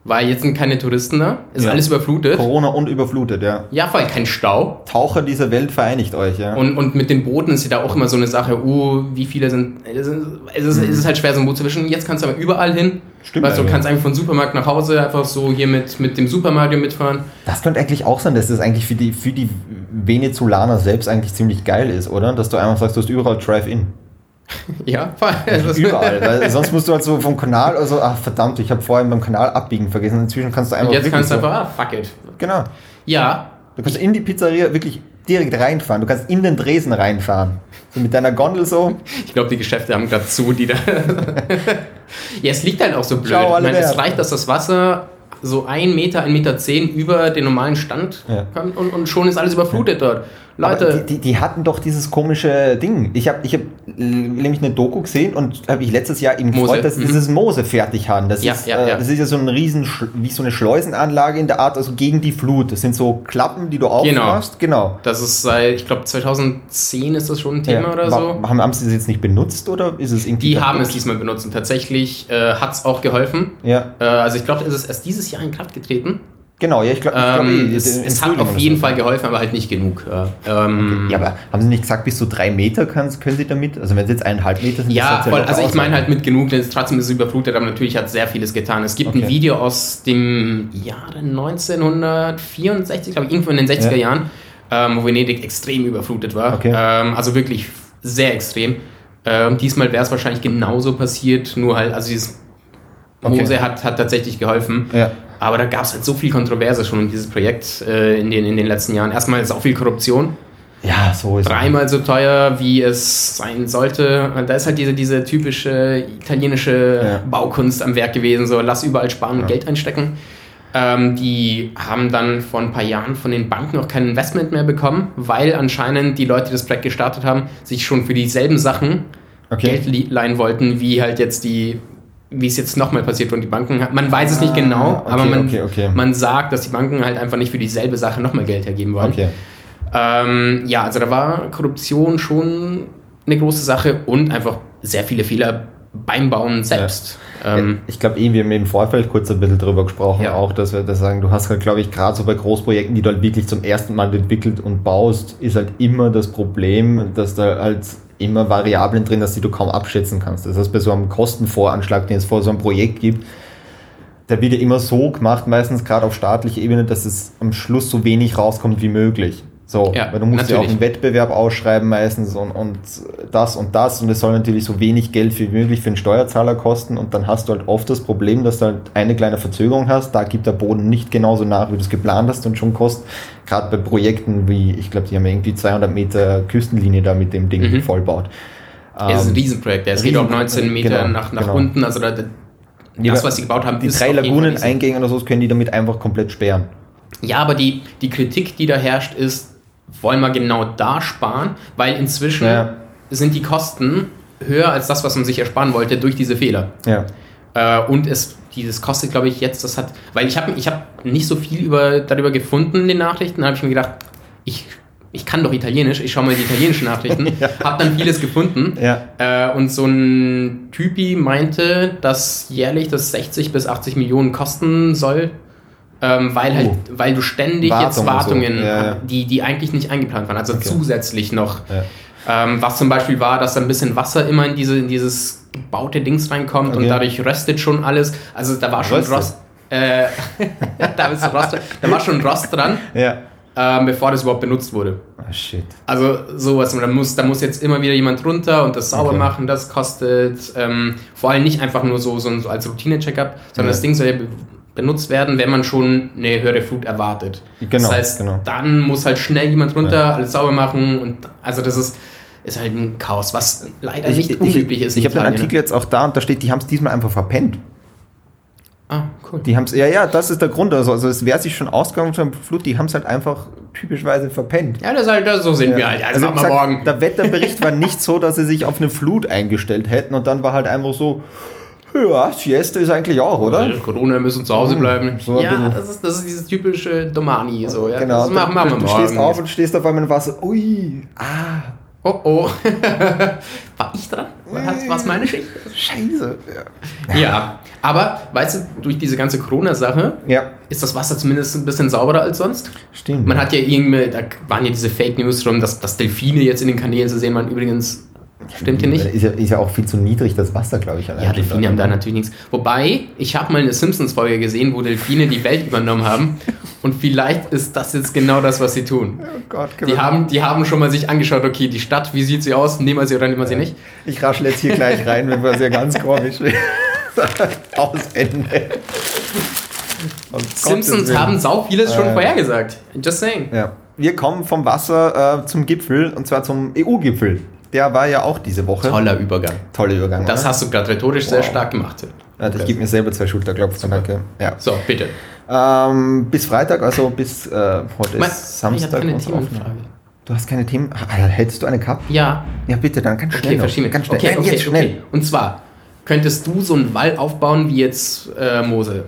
Weil jetzt sind keine Touristen da, ist Ja. alles überflutet. Corona und überflutet, ja. Ja, vor allem kein Stau. Taucher dieser Welt vereinigt euch, ja. Und, und mit den Booten ist ja da auch immer so eine Sache, uh, wie viele sind. Es ist, es ist, es ist halt schwer, so ein Boot zu wischen. Jetzt kannst du aber überall hin. Stimmt Weißt du, kannst einfach von Supermarkt nach Hause einfach so hier mit, mit dem Super Mario mitfahren. Das könnte eigentlich auch sein, dass das eigentlich für die, für die Venezolaner selbst eigentlich ziemlich geil ist, oder? Dass du einfach sagst, du hast überall Drive-In. Ja. Das- Überall. weil sonst musst du halt so vom Kanal, also, ach verdammt, ich habe vorhin beim Kanal abbiegen vergessen. Inzwischen kannst du einfach. Und jetzt kannst du so, einfach, ah, fuck it. Genau. Ja, Du kannst in die Pizzeria wirklich direkt reinfahren. Du kannst in den Dresen reinfahren. So mit deiner Gondel so. ich glaube, die Geschäfte haben gerade zu, die da. ja, es liegt halt auch so blöd. Ciao, ich meine, es reicht, dass das Wasser so ein Meter, ein Meter zehn über den normalen Stand Ja. kommt und, und schon ist alles überflutet dort. Leute, die, die, die hatten doch dieses komische Ding. Ich habe ich hab, äh, nämlich eine Doku gesehen und habe ich letztes Jahr eben Mose, gefreut, dass sie mhm. dieses Moose fertig haben. Das, Ja, ist, ja, äh, ja. das ist ja so ein riesen, wie so eine Schleusenanlage in der Art, also gegen die Flut. Das sind so Klappen, die du aufmachst. Genau. das ist seit, ich glaube, 2010 ist das schon ein Thema oder so. Haben, haben sie das jetzt nicht benutzt oder ist es irgendwie Die haben kaputt? es diesmal benutzt und tatsächlich äh, hat es auch geholfen. Ja, Äh, also ich glaube, es ist erst dieses Jahr in Kraft getreten. Genau. Ja, ich glaube, Ähm, glaub, es es hat auf jeden. Fall geholfen, aber halt nicht genug. Äh, ähm, Ja, aber haben sie nicht gesagt, bis zu drei Meter können, können sie damit? Also wenn es jetzt eineinhalb Meter sind, Ja, voll. locker Also ich meine halt mit genug, denn es trotzdem ist überflutet, aber natürlich hat sehr vieles getan. Es gibt Okay. ein Video aus dem Jahre 1964, glaube ich, irgendwo in den 60er Ja. Jahren, ähm, wo Venedig extrem überflutet war. Okay. Ähm, also wirklich sehr extrem. Ähm, diesmal wäre es wahrscheinlich genauso passiert, nur halt, also dieses Okay. Mose hat, hat tatsächlich geholfen. Ja. Aber da gab es halt so viel Kontroverse schon um dieses Projekt äh, in, den, in den letzten Jahren. Erstmal ist auch viel Korruption Ja, so ist es. dreimal so teuer, wie es sein sollte. Und da ist halt diese, diese typische italienische Ja. Baukunst am Werk gewesen, so lass überall sparen und Geld einstecken. Ähm, die haben dann vor ein paar Jahren von den Banken auch kein Investment mehr bekommen, weil anscheinend die Leute, die das Projekt gestartet haben, sich schon für dieselben Sachen Okay. Geld leihen wollten, wie halt jetzt die, wie es jetzt nochmal passiert und die Banken, man weiß es nicht Ah, genau, okay, aber man, okay, okay. man sagt, dass die Banken halt einfach nicht für dieselbe Sache nochmal Geld hergeben wollen. Ähm, ja, also da war Korruption schon eine große Sache und einfach sehr viele Fehler beim Bauen selbst. Ähm, ich glaube, wir haben im Vorfeld kurz ein bisschen drüber gesprochen, Ja. auch, dass wir das sagen, du hast halt, glaube ich, gerade so bei Großprojekten, die du halt wirklich zum ersten Mal entwickelt und baust, ist halt immer das Problem, dass da halt immer Variablen drin, dass die du kaum abschätzen kannst. Das heißt, bei so einem Kostenvoranschlag, den es vor so einem Projekt gibt, der wird ja immer so gemacht, meistens gerade auf staatlicher Ebene, dass es am Schluss so wenig rauskommt wie möglich. So, Ja, weil du musst ja auch natürlich. einen Wettbewerb ausschreiben meistens und, und das und das und es soll natürlich so wenig Geld wie möglich für den Steuerzahler kosten und dann hast du halt oft das Problem, dass du halt eine kleine Verzögerung hast, da gibt der Boden nicht genauso nach, wie du es geplant hast und schon kostet, gerade bei Projekten wie, ich glaube, die haben irgendwie 200 Meter Küstenlinie da mit dem Ding Mhm. vollbaut. es ist ein Ähm, Riesenprojekt. Es geht auch 19 Meter genau, nach, nach genau. unten. Also da, das, Ja, was sie gebaut haben, die ist drei auf jeden Fall Lagunen, riesig. Eingänge oder so, können die damit einfach komplett sperren. Ja, aber die, die Kritik, die da herrscht, ist, wollen wir genau da sparen, weil inzwischen Ja. sind die Kosten höher als das, was man sich ersparen wollte durch diese Fehler. Ja. Äh, und es, dieses kostet, glaube ich, jetzt, das hat, weil ich habe ich hab nicht so viel über, darüber gefunden in den Nachrichten, da habe ich mir gedacht, ich, ich kann doch Italienisch, ich schaue mal die italienischen Nachrichten, habe dann vieles gefunden. Ja. Äh, und so ein Typi meinte, dass jährlich das 60 bis 80 Millionen kosten soll, ähm, weil halt, Oh. weil du ständig Wartung jetzt und so. Wartungen, Ja, ja. die, die eigentlich nicht eingeplant waren, also Okay. zusätzlich noch. Ja. Ähm, was zum Beispiel war, dass da ein bisschen Wasser immer in, diese, in dieses gebaute Dings reinkommt und Okay. dadurch röstet schon alles. Also da war schon? Rost. Äh, da, Rost, da war schon Rost dran, ähm, bevor das überhaupt benutzt wurde. Ah, shit. Also sowas, da muss, da muss jetzt immer wieder jemand runter und das sauber Okay. machen, das kostet ähm, vor allem nicht einfach nur so, so, als Routine-Checkup, sondern Ja. das Ding soll ja benutzt werden, wenn man schon eine höhere Flut erwartet. Genau, das heißt, genau. dann muss halt schnell jemand runter, alles sauber machen und also das ist, ist halt ein Chaos, was leider nicht unüblich ist. Ich, habe den. Artikel jetzt auch da und da steht, die haben es diesmal einfach verpennt. Ah, cool. Die haben es, ja, ja, das ist der Grund. Also, also es wäre sich schon ausgegangen von der Flut, die haben es halt einfach typischweise verpennt. Ja, das ist halt, so sind wir halt. Also, Also, gesagt, morgen. Der Wetterbericht war nicht so, dass sie sich auf eine Flut eingestellt hätten und dann war halt einfach so, ja, Siesta ist eigentlich auch, oder? Weil Corona müssen zu Hause bleiben. so ja, das ist, das ist dieses typische Domani. So, ja. Genau. Das machen, wir du morgen. stehst auf und stehst auf einmal im Wasser. Ui, ah, Oh oh. War ich dran? War es meine Schicht? scheiße. Ja. Ja. Aber, weißt du, durch diese ganze Corona-Sache ja, ist das Wasser zumindest ein bisschen sauberer als sonst. stimmt. Man hat ja irgendwie, da waren ja diese Fake News drum, dass, dass Delfine jetzt in den Kanälen zu sehen waren. Übrigens, stimmt hier nicht? Ist ja, ist ja auch viel zu niedrig, das Wasser, glaube ich. allein Ja, Delfine haben da natürlich nichts. Wobei, ich habe mal eine Simpsons-Folge gesehen, wo Delfine die Welt übernommen haben. Und vielleicht ist das jetzt genau das, was sie tun. Oh Gott, Die haben, die haben schon mal sich angeschaut, okay, die Stadt, wie sieht sie aus? Nehmen wir sie oder nehmen wir sie nicht? Ich raschel jetzt hier gleich rein, wenn wir es ja ganz komisch Aus Ende. Um Simpsons haben sau vieles schon Äh. vorhergesagt. Just saying. Ja. Wir kommen vom Wasser äh, zum Gipfel und zwar zum EU-Gipfel. Der war ja auch diese Woche. Toller Übergang. Toller Übergang. Das oder? hast du gerade rhetorisch sehr Wow. stark gemacht. Warte, ich gebe mir selber zwei Schulterklopfen, danke. Ja. So, bitte. Ähm, bis Freitag, also bis äh, heute Mein- ist Samstag. ich habe keine. Du hast keine Themen. Ah, hättest du eine gehabt? Ja, Ja, bitte, dann ganz schnell. okay, verschieben. Ganz schnell. Okay, okay, jetzt schnell. okay. Und zwar, könntest du so einen Wall aufbauen wie jetzt äh, Mosel?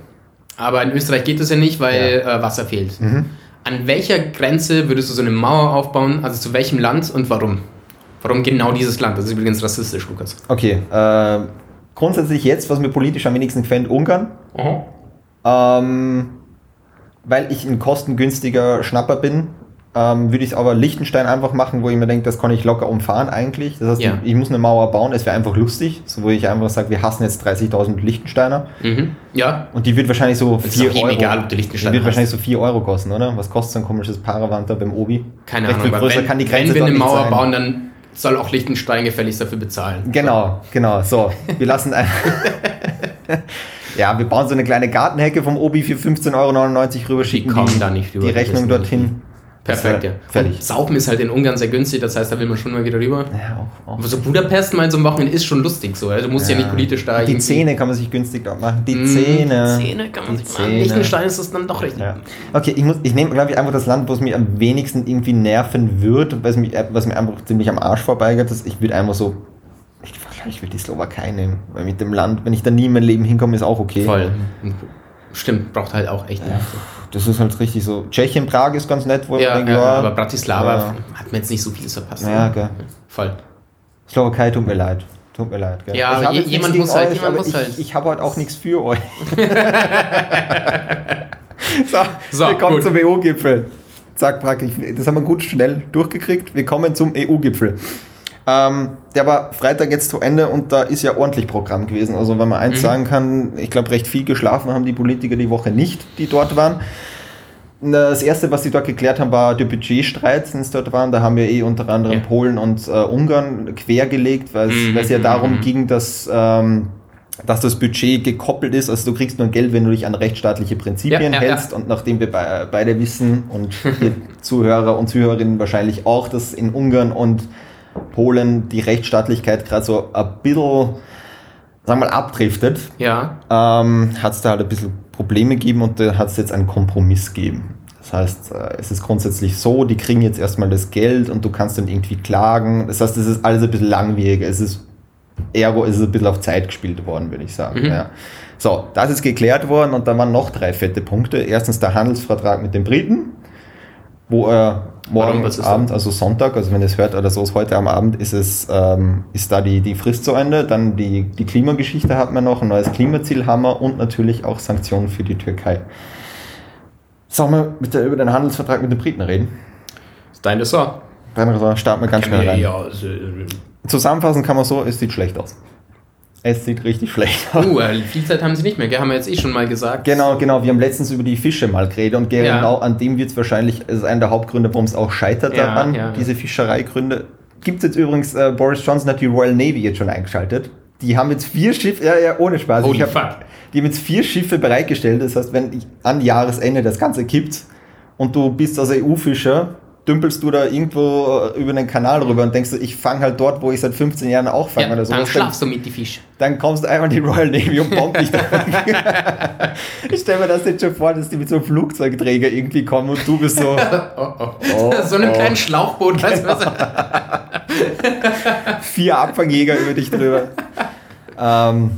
Aber in Österreich geht das ja nicht, weil äh, Wasser fehlt. Mhm. An welcher Grenze würdest du so eine Mauer aufbauen? Also zu welchem Land und warum? Warum genau dieses Land? Das ist übrigens rassistisch, Lukas. Okay, äh, grundsätzlich jetzt, was mir politisch am wenigsten gefällt, Ungarn. Ähm, weil ich ein kostengünstiger Schnapper bin, ähm, würde ich es aber Liechtenstein einfach machen, wo ich mir denke, das kann ich locker umfahren eigentlich. Das heißt, Ja. ich, ich muss eine Mauer bauen, es wäre einfach lustig, so wo ich einfach sage, wir hassen jetzt 30.000 Liechtensteiner. Mhm. Ja, Und die wird wahrscheinlich so ist 4 doch eben Euro. egal, ob du die wird hast. wahrscheinlich so 4 Euro kosten, oder? Was kostet so ein komisches Paravant da beim Obi? keine Recht Ahnung. viel größer wenn, kann die Grenze wenn wir eine Mauer sein. bauen, dann soll auch Liechtenstein gefälligst dafür bezahlen. Genau, genau. So, wir lassen ein. ja, wir bauen so eine kleine Gartenhecke vom Obi für 15,99 Euro rüber, schicken kommen da nicht rüber, die die Rechnung dorthin. Perfekt, ja. Fertig. Und Saufen ist halt in Ungarn sehr günstig, das heißt, da will man schon mal wieder rüber. Ja, auch, auch. Aber so Budapest mal so Wochenende ist schon lustig so. Also du musst ja, nicht politisch da Die Zähne kann man sich günstig dort machen. Die Mm, Zähne. Die Zähne kann man Die sich machen. Zähne. Liechtenstein ist das dann doch richtig. Ja. Okay, ich, muss- ich nehme, glaube ich, einfach das Land, wo es mir am wenigsten irgendwie nerven wird, was, mich, was mir einfach ziemlich am Arsch vorbeigeht. Das, ich würde einfach so. Ich, ich würde die Slowakei nehmen. Weil mit dem Land, wenn ich da nie in mein Leben hinkomme, ist auch okay. Voll. Stimmt, braucht halt auch echt Nerven. Das ist halt richtig so. Tschechien, Prag ist ganz nett, wo Ja, ich denke, ja, aber Bratislava hat mir jetzt nicht so viel verpasst. Ja, gell. Voll. Slowakei tut mir leid. Tut mir leid. Gell. Ja, je- jemand muss halt- gegen jemand aber muss ich, halt. Ich habe halt auch nichts für euch. so, So, wir kommen gut. zum EU-Gipfel. Zack, praktisch. Das haben wir gut schnell durchgekriegt. Wir kommen zum EU-Gipfel. Ähm, der war Freitag jetzt zu Ende und da ist ja ordentlich Programm gewesen. Also wenn man eins Mhm. sagen kann, ich glaube, recht viel geschlafen haben die Politiker die Woche nicht, die dort waren. Das erste, was sie dort geklärt haben, war der Budgetstreit, den sie dort waren. Da haben wir eh unter anderem Ja. Polen und äh, Ungarn quergelegt, weil es Mhm, es ja darum mhm. ging, dass, ähm, dass das Budget gekoppelt ist. Also du kriegst nur Geld, wenn du dich an rechtsstaatliche Prinzipien Ja, ja, hältst. Und nachdem wir be beide wissen und ihr Zuhörer und Zuhörerinnen wahrscheinlich auch, dass in Ungarn und Polen die Rechtsstaatlichkeit gerade so ein bisschen, sagen wir mal, abdriftet, Ja. ähm, hat es da halt ein bisschen Probleme gegeben und da hat es jetzt einen Kompromiss gegeben. Das heißt, äh, es ist grundsätzlich so, die kriegen jetzt erstmal das Geld und du kannst dann irgendwie klagen. Das heißt, es ist alles ein bisschen langwieriger. Es ist, ergo ist es ein bisschen auf Zeit gespielt worden, würde ich sagen. Mhm. Ja. So, das ist geklärt worden und da waren noch drei fette Punkte. Erstens der Handelsvertrag mit den Briten, wo er morgen Abend, also Sonntag, also wenn ihr es hört oder so, ist heute am Abend, ist es, ähm, ist da die, die Frist zu Ende. Dann die, die Klimageschichte hat man noch, ein neues Klimaziel haben wir und natürlich auch Sanktionen für die Türkei. Sollen wir bitte über den Handelsvertrag mit den Briten reden? Ist dein Dessert. Dann starten wir ganz schnell rein. Ja, also, äh, Zusammenfassend kann man so, es sieht schlecht aus. Es sieht richtig schlecht aus. Uh, äh, viel Zeit haben sie nicht mehr, gell? haben wir jetzt eh schon mal gesagt. Genau, genau. Wir haben letztens über die Fische mal geredet und Ja. genau an dem wird es wahrscheinlich, es ist einer der Hauptgründe, warum es auch scheitert Ja, daran, ja. diese Fischereigründe. Gibt es jetzt übrigens, äh, Boris Johnson hat die Royal Navy jetzt schon eingeschaltet. Die haben jetzt vier Schiffe, ja, ja, ohne Spaß. Holy Ich hab- fuck. Die haben jetzt vier Schiffe bereitgestellt. Das heißt, wenn ich an Jahresende das Ganze kippt und du bist als EU-Fischer, dümpelst du da irgendwo äh, über den Kanal rüber und denkst, du, ich fange halt dort, wo ich seit 15 Jahren auch fange Ja, oder dann sowas. Dann, schlafst du mit die Fisch. dann kommst du einmal in die Royal Navy und bombt dich da. ich stelle mir das jetzt schon vor, dass die mit so einem Flugzeugträger irgendwie kommen und du bist so Oh, oh. Oh, so einem kleinen Schlauchboot, was? vier Abfangjäger über dich drüber. Ähm,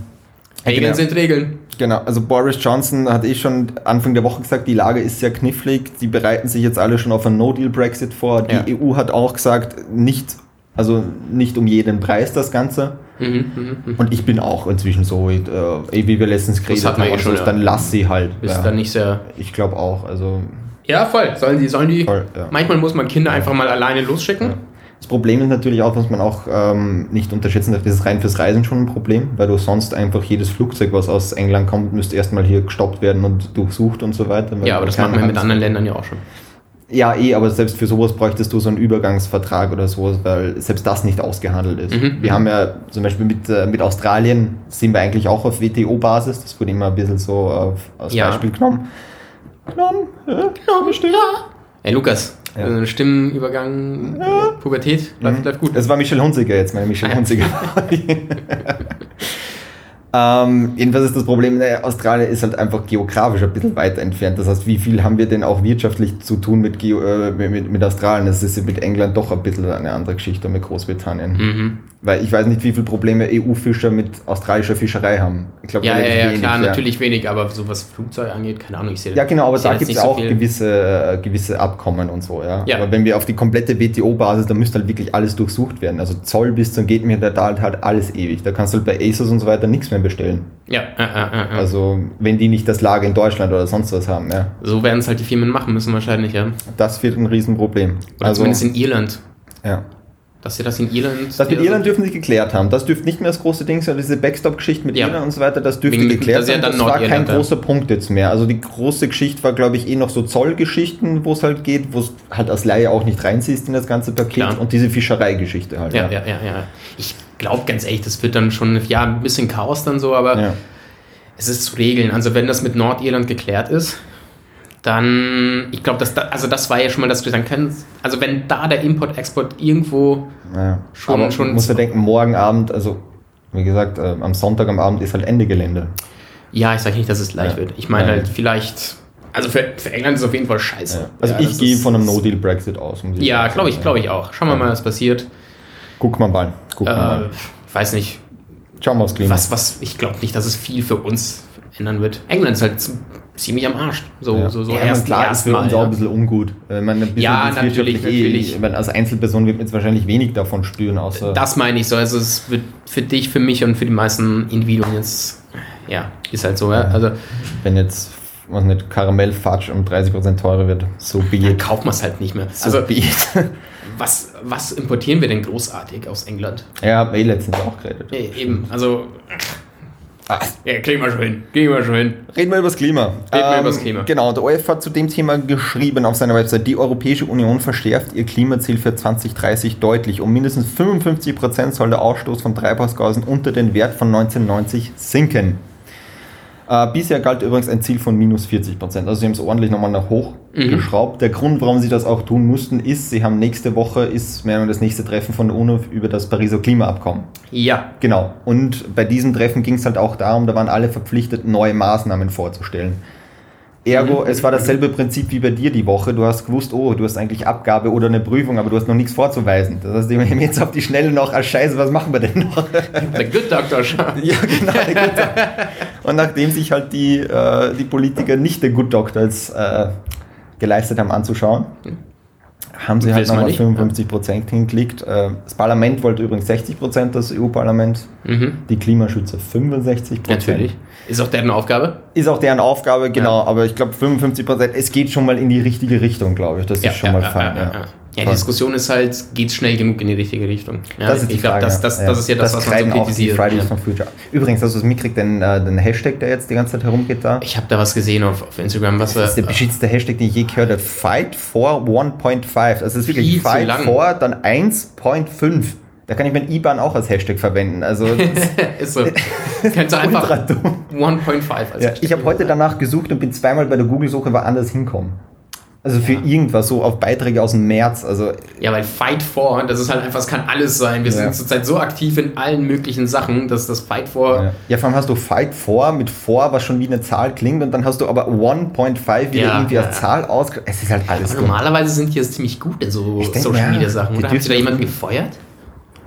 Regeln genau. sind Regeln. Genau, also Boris Johnson hat eh schon Anfang der Woche gesagt, die Lage ist sehr knifflig. Die bereiten sich jetzt alle schon auf einen No-Deal-Brexit vor. Die Ja. EU hat auch gesagt, nicht, also nicht um jeden Preis das Ganze. Mhm, mhm, mhm. Und ich bin auch inzwischen so, äh, wie wir letztens geredet haben, eh schon, also, ja. dann lass sie halt. Bist Ja. dann nicht sehr. Ich glaube auch. Also Ja, voll. Sollen die, sollen die. Voll, ja. Manchmal muss man Kinder einfach mal alleine losschicken. Ja. Das Problem ist natürlich auch, was man auch ähm, nicht unterschätzen darf, das ist rein fürs Reisen schon ein Problem, weil du sonst einfach jedes Flugzeug, was aus England kommt, müsste erstmal hier gestoppt werden und durchsucht und so weiter. Ja, aber das machen wir mit anderen Ländern ja auch schon. Ja, eh, aber selbst für sowas bräuchtest du so einen Übergangsvertrag oder sowas, weil selbst das nicht ausgehandelt ist. Mhm. Wir haben ja zum Beispiel mit, äh, mit Australien sind wir eigentlich auch auf WTO-Basis, das wurde immer ein bisschen so auf, als Ja. Beispiel genommen. Genommen, ja, Ja, bestimmt. Ey, Lukas, Ja. äh, Stimmenübergang, äh, Pubertät, läuft, Mhm. läuft gut. Das war Michel Hunziker jetzt, meine Michel Ah, ja. Hunziker. ähm, jedenfalls ist das Problem, naja, Australien ist halt einfach geografisch ein bisschen weiter entfernt. Das heißt, wie viel haben wir denn auch wirtschaftlich zu tun mit, Geo, äh, mit, mit Australien? Das ist ja mit England doch ein bisschen eine andere Geschichte mit Großbritannien. Mhm. Weil ich weiß nicht, wie viele Probleme EU-Fischer mit australischer Fischerei haben. Ich glaube, Ja, ja, ja, wenig, klar, natürlich wenig, aber so was Flugzeug angeht, keine Ahnung, ich sehe Ja, genau, aber da gibt es so auch viel. gewisse, äh, gewisse Abkommen und so, ja. Ja. Aber wenn wir auf die komplette WTO-Basis, da müsste halt wirklich alles durchsucht werden. Also Zoll bis zum geht mir, da halt alles ewig. Da kannst du halt bei ASOS und so weiter nichts mehr bestellen. Ja, äh, äh, äh. Also, wenn die nicht das Lager in Deutschland oder sonst was haben, ja. so werden es halt die Firmen machen müssen wahrscheinlich, ja. Das wird ein Riesenproblem. Oder also, zumindest in Irland. ja. Dass sie das in Irland. Das mit Irland dürfen sie geklärt haben. Das dürfte nicht mehr das große Ding sein. Diese Backstop-Geschichte mit Ja. Irland und so weiter, das dürfte Wegen- geklärt das ja Das war kein großer Punkt jetzt mehr. Also die große Geschichte war, glaube ich, eh noch so Zollgeschichten, wo es halt geht, wo es halt als Laie auch nicht reinziehst in das ganze Paket. Klar. Und diese Fischereigeschichte halt. Ja, ja, ja, ja. Ich glaube ganz ehrlich, das wird dann schon, ja, ein bisschen Chaos dann so, aber Ja. es ist zu regeln. Also wenn das mit Nordirland geklärt ist, dann, ich glaube, dass da, also das war ja schon mal, dass du dann kannst, also wenn da der Import-Export irgendwo, Ja. Schon- Aber schon muss man denken, morgen Abend, also wie gesagt, äh, am Sonntag am Abend ist halt Ende Gelände. ja, ich sage nicht, dass es leicht Ja. wird. Ich meine Ja. halt vielleicht, also für, für England ist es auf jeden Fall scheiße. Ja. Also Ja, ich das gehe von einem No-Deal-Brexit aus. ich Ja, glaube ich, glaube ich auch. Schauen wir mal, was passiert. Guck mal mal. Guck Äh, mal. weiß nicht, Schauen wir aufs Klima. was, was, ich glaube nicht, dass es viel für uns ändern wird. England ist halt ziemlich am Arsch. So, Ja. so, so ja, erst, klar, für mal. uns auch ein Ja. bisschen ungut. Ich meine, ein bisschen Ja, natürlich, natürlich. Ich meine, als Einzelperson wird man jetzt wahrscheinlich wenig davon spüren, außer. Das meine ich so. Also es wird für dich, für mich und für die meisten Individuen jetzt, ja, ist halt so. Ja. Also wenn jetzt, was nicht, Karamellfatsch um 30% teurer wird, so be dann it. kauft man es halt nicht mehr. So Also be it. was, was importieren wir denn großartig aus England? ja, hab eh letztens auch geredet. Eben, also. Ja, kriegen wir schon hin. Kriegen wir schon hin. Reden wir über das Klima. Reden wir über das Klima. Genau, der ORF hat zu dem Thema geschrieben auf seiner Website, die Europäische Union verschärft ihr Klimaziel für 2030 deutlich. Um mindestens 55 Prozent soll der Ausstoß von Treibhausgasen unter den Wert von 1990 sinken. Äh, bisher galt übrigens ein Ziel von minus 40 Prozent. Also sie haben es ordentlich nochmal nach hoch Mhm. geschraubt. Der Grund, warum sie das auch tun mussten, ist, sie haben nächste Woche ist mehr das nächste Treffen von der UNO über das Pariser Klimaabkommen. Ja. Genau. Und bei diesem Treffen ging es halt auch darum, da waren alle verpflichtet, neue Maßnahmen vorzustellen. Ergo, es war dasselbe Prinzip wie bei dir die Woche. Du hast gewusst, oh, du hast eigentlich Abgabe oder eine Prüfung, aber du hast noch nichts vorzuweisen. Das heißt, wir haben jetzt auf die Schnelle noch, ah scheiße, was machen wir denn noch? The Good Doctor schon. ja, genau. Der Good Doctor. Und nachdem sich halt die, äh, die Politiker nicht den Good Doctor als, äh, geleistet haben anzuschauen, Haben sie halt nochmal nicht. 55 Prozent hingeklickt. Äh, Das Parlament wollte übrigens 60 Prozent, das EU-Parlament. Mhm. Die Klimaschützer 65 Prozent. Natürlich. Ist auch deren Aufgabe. Ist auch deren Aufgabe, genau. Aber ich glaube 55 Prozent, es geht schon mal in die richtige Richtung, glaube ich. Das ist schon mal fein. ja, ja. ja. Ja, die Diskussion ist halt, geht schnell genug in die richtige Richtung. Ja, Das ist die ich glaube, das, das, das ist ja das, was man so kritisiert. Fridays Ja. for Future. Übrigens, hast du es mitgekriegt, den, äh, den Hashtag, der jetzt die ganze Zeit herumgeht da? Ich habe da was gesehen auf, auf Instagram, was Das ist der äh, beschützte Hashtag, den ich je gehört habe. Fight for 1.5. Also es ist wirklich Viel zu Fight lang. for, dann 1.5. Da kann ich mein IBAN auch als Hashtag verwenden. Also das ist so. Kannst du einfach ultra dumm. 1.5 als Ja, Hashtag ich habe heute danach gesucht und bin zweimal bei der Google-Suche woanders hinkommen. Also für Ja. irgendwas, so auf Beiträge aus dem März. Also Ja, weil Fight for, das ist halt einfach, es kann alles sein. Wir Ja. sind zurzeit so aktiv in allen möglichen Sachen, dass das Fight for. Ja. ja, vor allem hast du Fight for mit for, was schon wie eine Zahl klingt, und dann hast du aber 1.5 wieder Ja, irgendwie als. Zahl aus. Es ist halt alles Aber normalerweise sind die jetzt ziemlich gut in so denk, Social Media Sachen. Oder haben sie da jemanden gefeuert?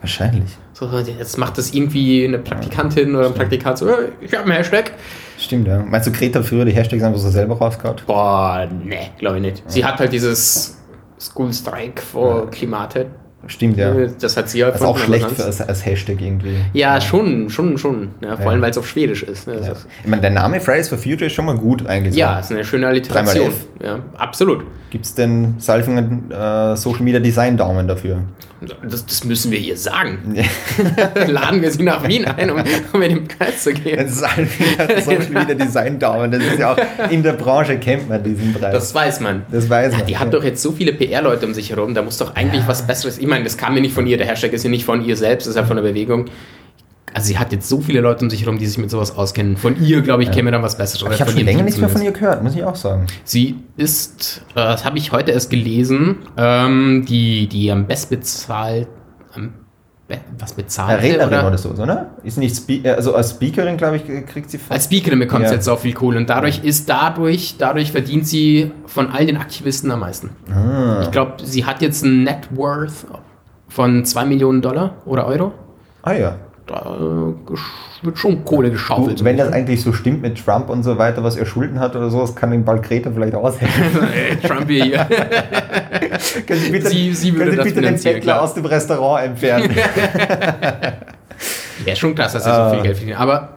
Wahrscheinlich. So, jetzt macht das irgendwie eine Praktikantin oder ein Praktikant so, "Hey, ich habe einen Hashtag. Stimmt, ja. Meinst du, Greta früher die Hashtags einfach so selber rausgehauen? Boah, nee, glaube ich nicht. Sie hat halt dieses School Strike vor Klimate. Stimmt, ja. Das hat sie ja Das ist auch schlecht für, als, als Hashtag irgendwie. Ja, schon, schon, schon. Ja, vor Ja. allem, weil es auf Schwedisch ist. Ne? Ja. ist Ich meine, der Name Fridays for Future ist schon mal gut eigentlich. so. ja, ist eine schöne Alliteration. Ja, absolut. Gibt es denn Salfingen äh, Social Media Design Daumen dafür? Das, das müssen wir ihr sagen. Laden wir sie nach Wien ein, um, um in den Preis zu gehen. Salfingen Social Media Design Daumen, das ist ja auch in der Branche kennt man diesen Preis. Das weiß man. Das weiß man. Die hat doch jetzt so viele PR-Leute um sich herum, da muss doch eigentlich was Besseres. Ich meine, das kam mir nicht von ihr, der Hashtag ist ja nicht von ihr selbst, das ist ja von der Bewegung. Also sie hat jetzt so viele Leute um sich herum, die sich mit sowas auskennen. Von ihr, glaube ich, käme dann was Besseres. Aber Oder ich habe schon länger nichts mehr von ihr gehört, muss ich auch sagen. Sie ist, äh, das habe ich heute erst gelesen, ähm, die, die am best bezahlt, am be was bezahlt Rednerin oder, so, oder? Ist nicht Spe äh, also als Speakerin, glaube ich, kriegt sie fast. Als Speakerin bekommt sie Ja. jetzt auch viel Kohle und dadurch ist dadurch, dadurch verdient sie von all den Aktivisten am meisten. Ah. Ich glaube, sie hat jetzt ein Net Worth von 2 Millionen Dollar oder Euro. ah ja. Da äh, wird schon Kohle geschaufelt. Wenn das eigentlich so stimmt mit Trump und so weiter, was er Schulden hat oder so, das kann ihm bald Greta vielleicht aushelfen. Ey, Trump hier. können Sie bitte, Sie- Sie würde können Sie das bitte den Bettler klar. aus dem Restaurant entfernen? Ja, schon krass, dass sie so viel Geld verdienen. Aber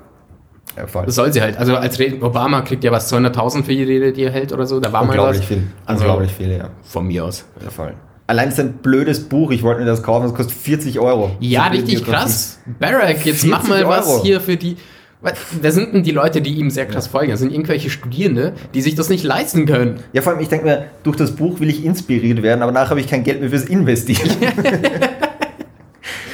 ja, das soll sie halt. Also als Rede, Obama kriegt ja was 200.000 für die Rede, die er hält oder so. Da war mal was. Unglaublich viel. Also Unglaublich viel, ja. von mir aus. ja. Voll. Allein ist ein blödes Buch, ich wollte mir das kaufen, das kostet 40 Euro. Ja, richtig krass. Barack, jetzt mach 40 mal was Euro. hier für die. Was- Wer sind denn die Leute, die ihm sehr krass folgen? Das sind irgendwelche Studierende, die sich das nicht leisten können. Ja, vor allem, ich denke mir, durch das Buch will ich inspiriert werden, aber nachher habe ich kein Geld mehr fürs Investieren.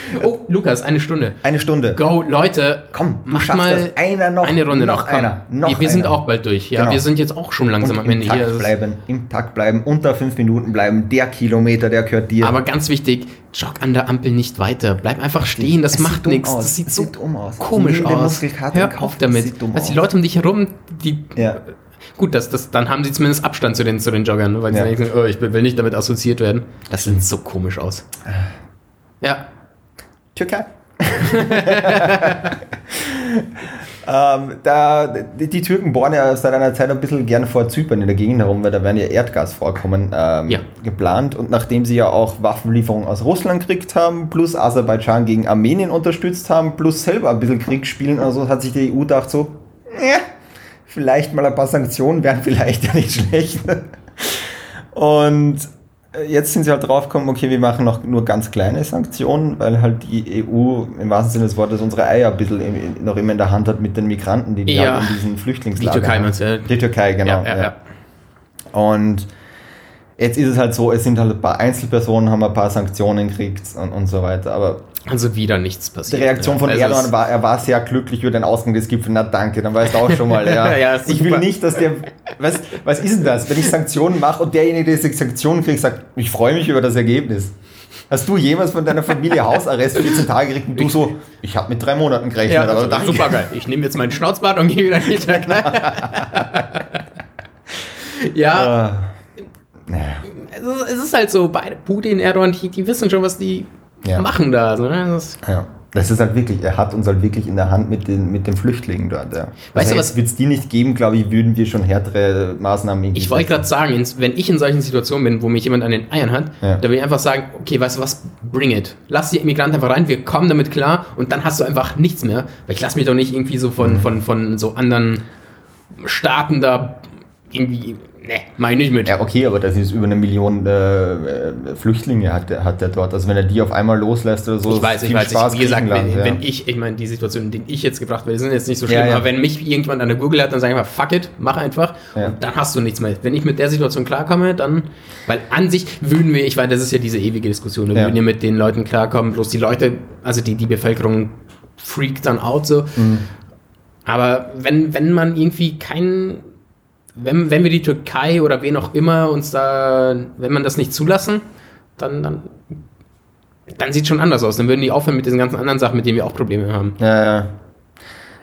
Oh, Lukas, eine Stunde. Eine Stunde. Go, Leute, Komm, schaffst mal. Einer noch, eine Runde noch noch. einer, noch wir wir sind einer. auch bald durch. Ja, Genau. wir sind jetzt auch schon langsam Und am im Ende Takt hier. Bleiben, im Takt bleiben, unter fünf Minuten bleiben, der Kilometer, der gehört dir. Aber ganz wichtig, jog an der Ampel nicht weiter. Bleib einfach stehen, das Es macht nichts. Das sieht so sieht dumm aus. komisch aus. Im Hör auf damit. Was die. Leute um dich herum, die. Ja. Gut, das, das, dann haben sie zumindest Abstand zu den, zu den Joggern, ne? weil Ja. sie denken, oh, ich will will nicht damit assoziiert werden. Das sieht so komisch aus. Ja. Türkei. ähm, da, die, Türken bohren ja seit einer Zeit ein bisschen gern vor Zypern in der Gegend herum, weil da werden ja Erdgasvorkommen ähm, Ja. geplant. Und nachdem sie ja auch Waffenlieferungen aus Russland gekriegt haben, plus Aserbaidschan gegen Armenien unterstützt haben, plus selber ein bisschen Krieg spielen, also hat sich die EU gedacht so, ja, vielleicht mal ein paar Sanktionen wären vielleicht ja nicht schlecht. Und äh, jetzt sind sie halt draufgekommen, okay, wir machen noch nur ganz kleine Sanktionen, weil halt die EU im wahrsten Sinne des Wortes unsere Eier ein bisschen noch immer in der Hand hat mit den Migranten, die die Ja. halt in diesen Die Flüchtlingslagern Türkei haben. meinst du? ja? Die Türkei, genau. ja, ja. Und jetzt ist es halt so, es sind halt ein paar Einzelpersonen, haben ein paar Sanktionen gekriegt und, und so weiter. Aber Also wieder nichts die passiert. Reaktion ja. von Also Erdogan war, er war sehr glücklich über den Ausgang des Gipfels. Na danke, dann weißt du auch schon mal. Ja. Ja, ich will nicht, dass der. Was, was ist denn das, wenn ich Sanktionen mache und derjenige, der diese Sanktionen kriegt, sagt, ich freue mich über das Ergebnis. Hast du jemals von deiner Familie Hausarrest 14 Tage gekriegt und du so, ich habe mit drei Monaten gerechnet, Ja, aber danke. super geil. Ich nehme jetzt meinen Schnauzbart und gehe wieder in die Türkei. ja, Ah. Naja. es ist, es ist halt so, beide Putin, Erdogan, die, die wissen schon, was die Ja. machen da. So, ne? das ist, Ja. Das ist halt wirklich, er hat uns halt wirklich in der Hand mit den, mit den Flüchtlingen dort. Ja. Weißt also du, was- Wird es die nicht geben, glaube ich, würden wir schon härtere Maßnahmen Ich wollte gerade sagen, wenn ich in solchen Situationen bin, wo mich jemand an den Eiern hat, Ja. da will ich einfach sagen, okay, weißt du was, bring it. Lass die Immigranten einfach rein, wir kommen damit klar und dann hast du einfach nichts mehr. Weil ich lasse mich doch nicht irgendwie so Mhm. von, von, von so anderen Staaten da irgendwie, ne, mach ich nicht mit. Ja, okay, aber das ist über eine Million äh, äh, Flüchtlinge hat der, hat der dort. Also wenn er die auf einmal loslässt oder so, Ich weiß, ich weiß, Spaß ich, wie gesagt, wenn, ja. wenn ich, ich meine, die Situation, in denen ich jetzt gebracht werde, sind jetzt nicht so schlimm, Ja, ja. aber wenn mich irgendjemand an der Google hat, dann sage ich einfach, fuck it, mach einfach und dann hast du nichts mehr. Wenn ich mit der Situation klarkomme, dann, weil an sich würden wir, ich meine, das ist ja diese ewige Diskussion, wir würden ja mit den Leuten klarkommen, bloß die Leute, also die, die Bevölkerung freakt dann out so. Mhm. Aber wenn, wenn man irgendwie keinen, wenn, wenn wir die Türkei oder wen auch immer uns da, wenn man das nicht zulassen, dann, dann, dann sieht schon anders aus. Dann würden die aufhören mit diesen ganzen anderen Sachen, mit denen wir auch Probleme haben. Ja, ja.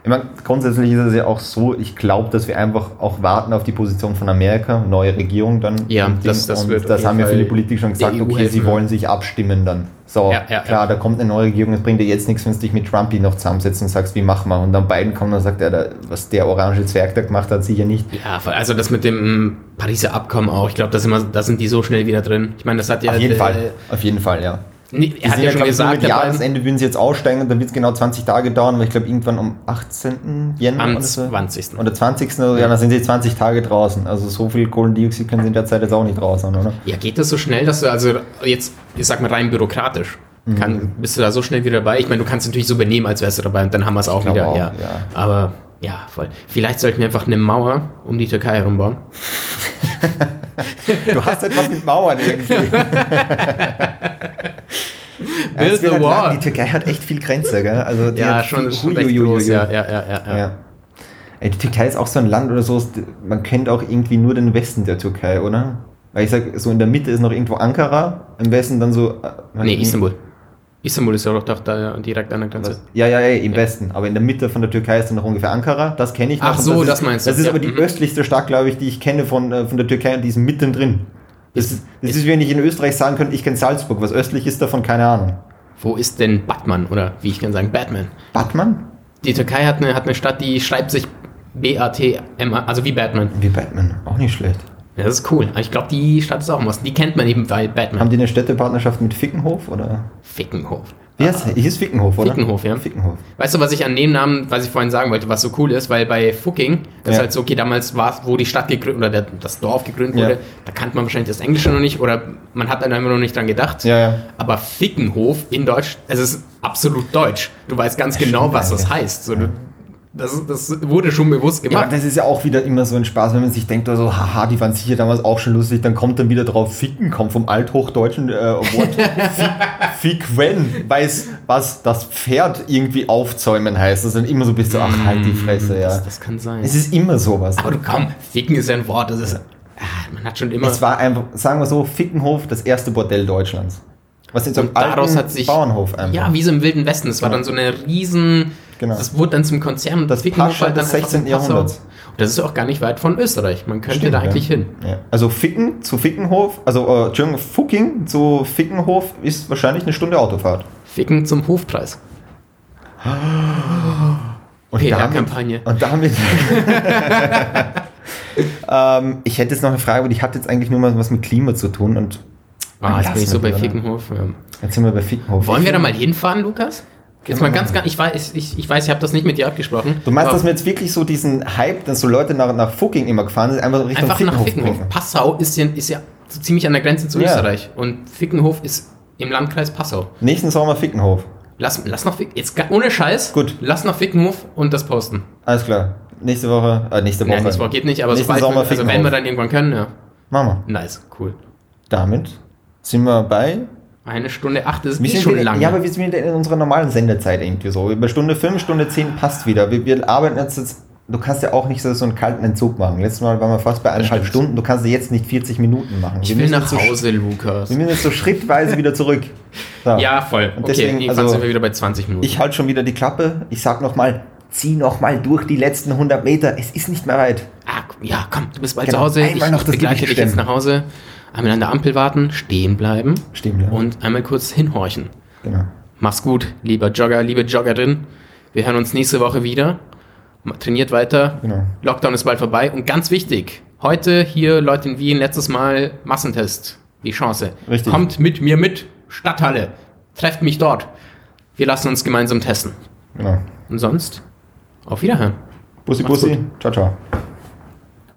Ich meine, grundsätzlich ist es ja auch so, ich glaube, dass wir einfach auch warten auf die Position von Amerika, neue Regierung dann. Ja, Und das- das und das haben ja viele Politiker schon gesagt, EU okay, helfen, sie wollen sich abstimmen dann. So, Ja, ja, klar, ja. da kommt eine neue Regierung, es bringt dir jetzt nichts, wenn du dich mit Trumpy noch zusammensetzt und sagst, wie machen wir? Und dann Biden kommt und sagt, ja, da, was der orange Zwerg da gemacht hat, sicher nicht. Ja, also das mit dem Pariser Abkommen auch. Ich glaube, da sind, wir- da sind die so schnell wieder drin. Ich meine, das hat ja. auf jeden äh, Fall, auf jeden Fall, ja. Nee, er hat sind ja schon gesagt, Biden, Jahresende würden sie jetzt aussteigen und dann wird es genau 20 Tage dauern, weil ich glaube, irgendwann am 18. Jänner am oder so. 20. Oder 20. Oder, ja, dann sind sie 20 Tage draußen. Also so viel Kohlendioxid können sie in der Zeit jetzt auch nicht raus haben, oder? Ja, geht das so schnell, dass du also jetzt, ich sag mal rein bürokratisch, Mhm. kann, bist du da so schnell wieder dabei? Ich meine, du kannst natürlich so benehmen, als wärst du dabei und dann haben wir es auch wieder. auch, ja. ja. Aber ja, voll. Vielleicht sollten wir einfach eine Mauer um die Türkei herumbauen. Du hast etwas mit Mauern irgendwie. Ja, Build das the wall. Die Türkei hat echt viel Grenze, gell? Also die Ja, hat schon, viel- schon recht groß. Ja, ja, ja, ja. ja. Ja. Ey, die Türkei ist auch so ein Land oder so, man kennt auch irgendwie nur den Westen der Türkei, oder? Weil ich sag, so in der Mitte ist noch irgendwo Ankara, im Westen dann so. äh, Nee, Istanbul. Istanbul ist ja doch da direkt an der Grenze. Ja, ja, ja, im Westen. Aber in der Mitte von der Türkei ist dann noch ungefähr Ankara. Das kenne ich noch. Ach so, ist, das meinst du. Das ist Ja, aber die mhm. östlichste Stadt, glaube ich, die ich kenne von, äh, von der Türkei und die ist mittendrin. Das ist, das ist, wenn ich in Österreich sagen könnte, ich kenne Salzburg. Was östlich ist davon, keine Ahnung. Wo ist denn Batman? Oder wie ich kann sagen, Batman? Batman? Die Türkei hat eine, hat eine Stadt, die schreibt sich B-A-T-M-A, also wie Batman. Wie Batman. Auch nicht schlecht. Ja, das ist cool. Ich glaube, die Stadt ist auch was. Die kennt man eben bei Batman. Haben die eine Städtepartnerschaft mit Fickenhof? Oder? Fickenhof. Wie heißt Ich ist Fickenhof, oder? Fickenhof, ja. Fickenhof. Weißt du, was ich an dem Namen, was ich vorhin sagen wollte, was so cool ist, weil bei Fucking, das ist Ja. halt so, okay, damals war es, wo die Stadt gegründet oder der, das Dorf gegründet Ja. wurde, da kannte man wahrscheinlich das Englische noch nicht oder man hat dann einfach noch nicht dran gedacht. Ja, ja. Aber Fickenhof in Deutsch, es ist absolut deutsch. Du weißt ganz genau, was das heißt. So, du, das, das wurde schon bewusst Ja, gemacht. aber das ist ja auch wieder immer so ein Spaß, wenn man sich denkt, also, haha, die waren sicher damals auch schon lustig, dann kommt dann wieder drauf, Ficken kommt vom althochdeutschen äh, Wort Fick, Fickwen, weiß, was das Pferd irgendwie aufzäumen heißt. Das ist dann immer so ein bisschen, ach, halt die Fresse, ja. das, das kann sein. Es ist immer sowas. Aber du komm, Ficken ist ja ein Wort, das ist. Ah, man hat schon immer. Es war einfach, sagen wir so, Fickenhof, das erste Bordell Deutschlands. Was in so sich- Bauernhof einfach. Ja, wie so im Wilden Westen. Das war dann so eine riesen. Genau. Das wurde dann zum Konzern Das Fickenhof Pascha des einfach 16. in Passau. Jahrhunderts. Und das ist auch gar nicht weit von Österreich. Man könnte Stimmt, da eigentlich ja. hin. Ja. Also Ficken zu Fickenhof, also äh, Entschuldigung, Fucking zu Fickenhof ist wahrscheinlich eine Stunde Autofahrt. Ficken zum Hofpreis. Und PR-Kampagne. Und damit. ähm, ich hätte jetzt noch eine Frage, aber die hat jetzt eigentlich nur mal was mit Klima zu tun. Und Ah, jetzt bin ich so bei? Fickenhof. Ja. jetzt sind wir bei Fickenhof. Wollen wir da Ich- mal hinfahren, Lukas? Jetzt mal ganz, ganz, ich weiß, ich, ich weiß, ich habe das nicht mit dir abgesprochen. Du meinst, dass wir jetzt wirklich so diesen Hype, dass so Leute nach, nach Fucking immer gefahren sind, einfach Richtung einfach nach Fickenhof Fickenhof. bringen? Passau ist ja, ist ja so ziemlich an der Grenze zu Ja. Österreich. Und Fickenhof ist im Landkreis Passau. Nächsten Sommer Fickenhof. Lass, lass noch, Fick- jetzt ohne Scheiß, Gut. lass nach Fickenhof und das posten. Alles klar. Nächste Woche, äh, nächste Woche. Ja, nächste Woche geht nicht, aber Nächsten sobald Sommer wir, also wenn Fickenhof. wir dann irgendwann können, ja. Machen wir. Nice, cool. Damit sind wir bei Eine Stunde acht ist eh schon lange. Ja, aber wir sind wieder in unserer normalen Sendezeit irgendwie so. Über Stunde 5, Stunde 10 passt wieder. Wir, wir arbeiten jetzt, jetzt, du kannst ja auch nicht so, so einen kalten Entzug machen. Letztes Mal waren wir fast bei eineinhalb. Stunden. Du kannst ja jetzt nicht 40 Minuten machen. ich wir will nach jetzt so, Hause, Lukas. Wir müssen jetzt so schrittweise wieder zurück. So. Ja, voll. Und okay, deswegen, irgendwann also, sind wir wieder bei 20 Minuten. Ich halte schon wieder die Klappe. Ich sag nochmal, zieh nochmal durch die letzten 100 Meter. Es ist nicht mehr weit. ah, ja, komm, du bist bald Genau, zu Hause. einmal ich noch das begleite dich jetzt nach Hause. Einmal an der Ampel warten, stehen bleiben Stehen bleiben. und einmal kurz hinhorchen. Genau. Mach's gut, lieber Jogger, liebe Joggerin. Wir hören uns nächste Woche wieder. Trainiert weiter. Genau. Lockdown ist bald vorbei. Und ganz wichtig, heute hier Leute in Wien, letztes Mal Massentest. Die Chance. Richtig. Kommt mit mir mit. Stadthalle. Trefft mich dort. Wir lassen uns gemeinsam testen. Genau. Und sonst, auf Wiederhören. Bussi, Macht's Bussi. Ciao, ciao.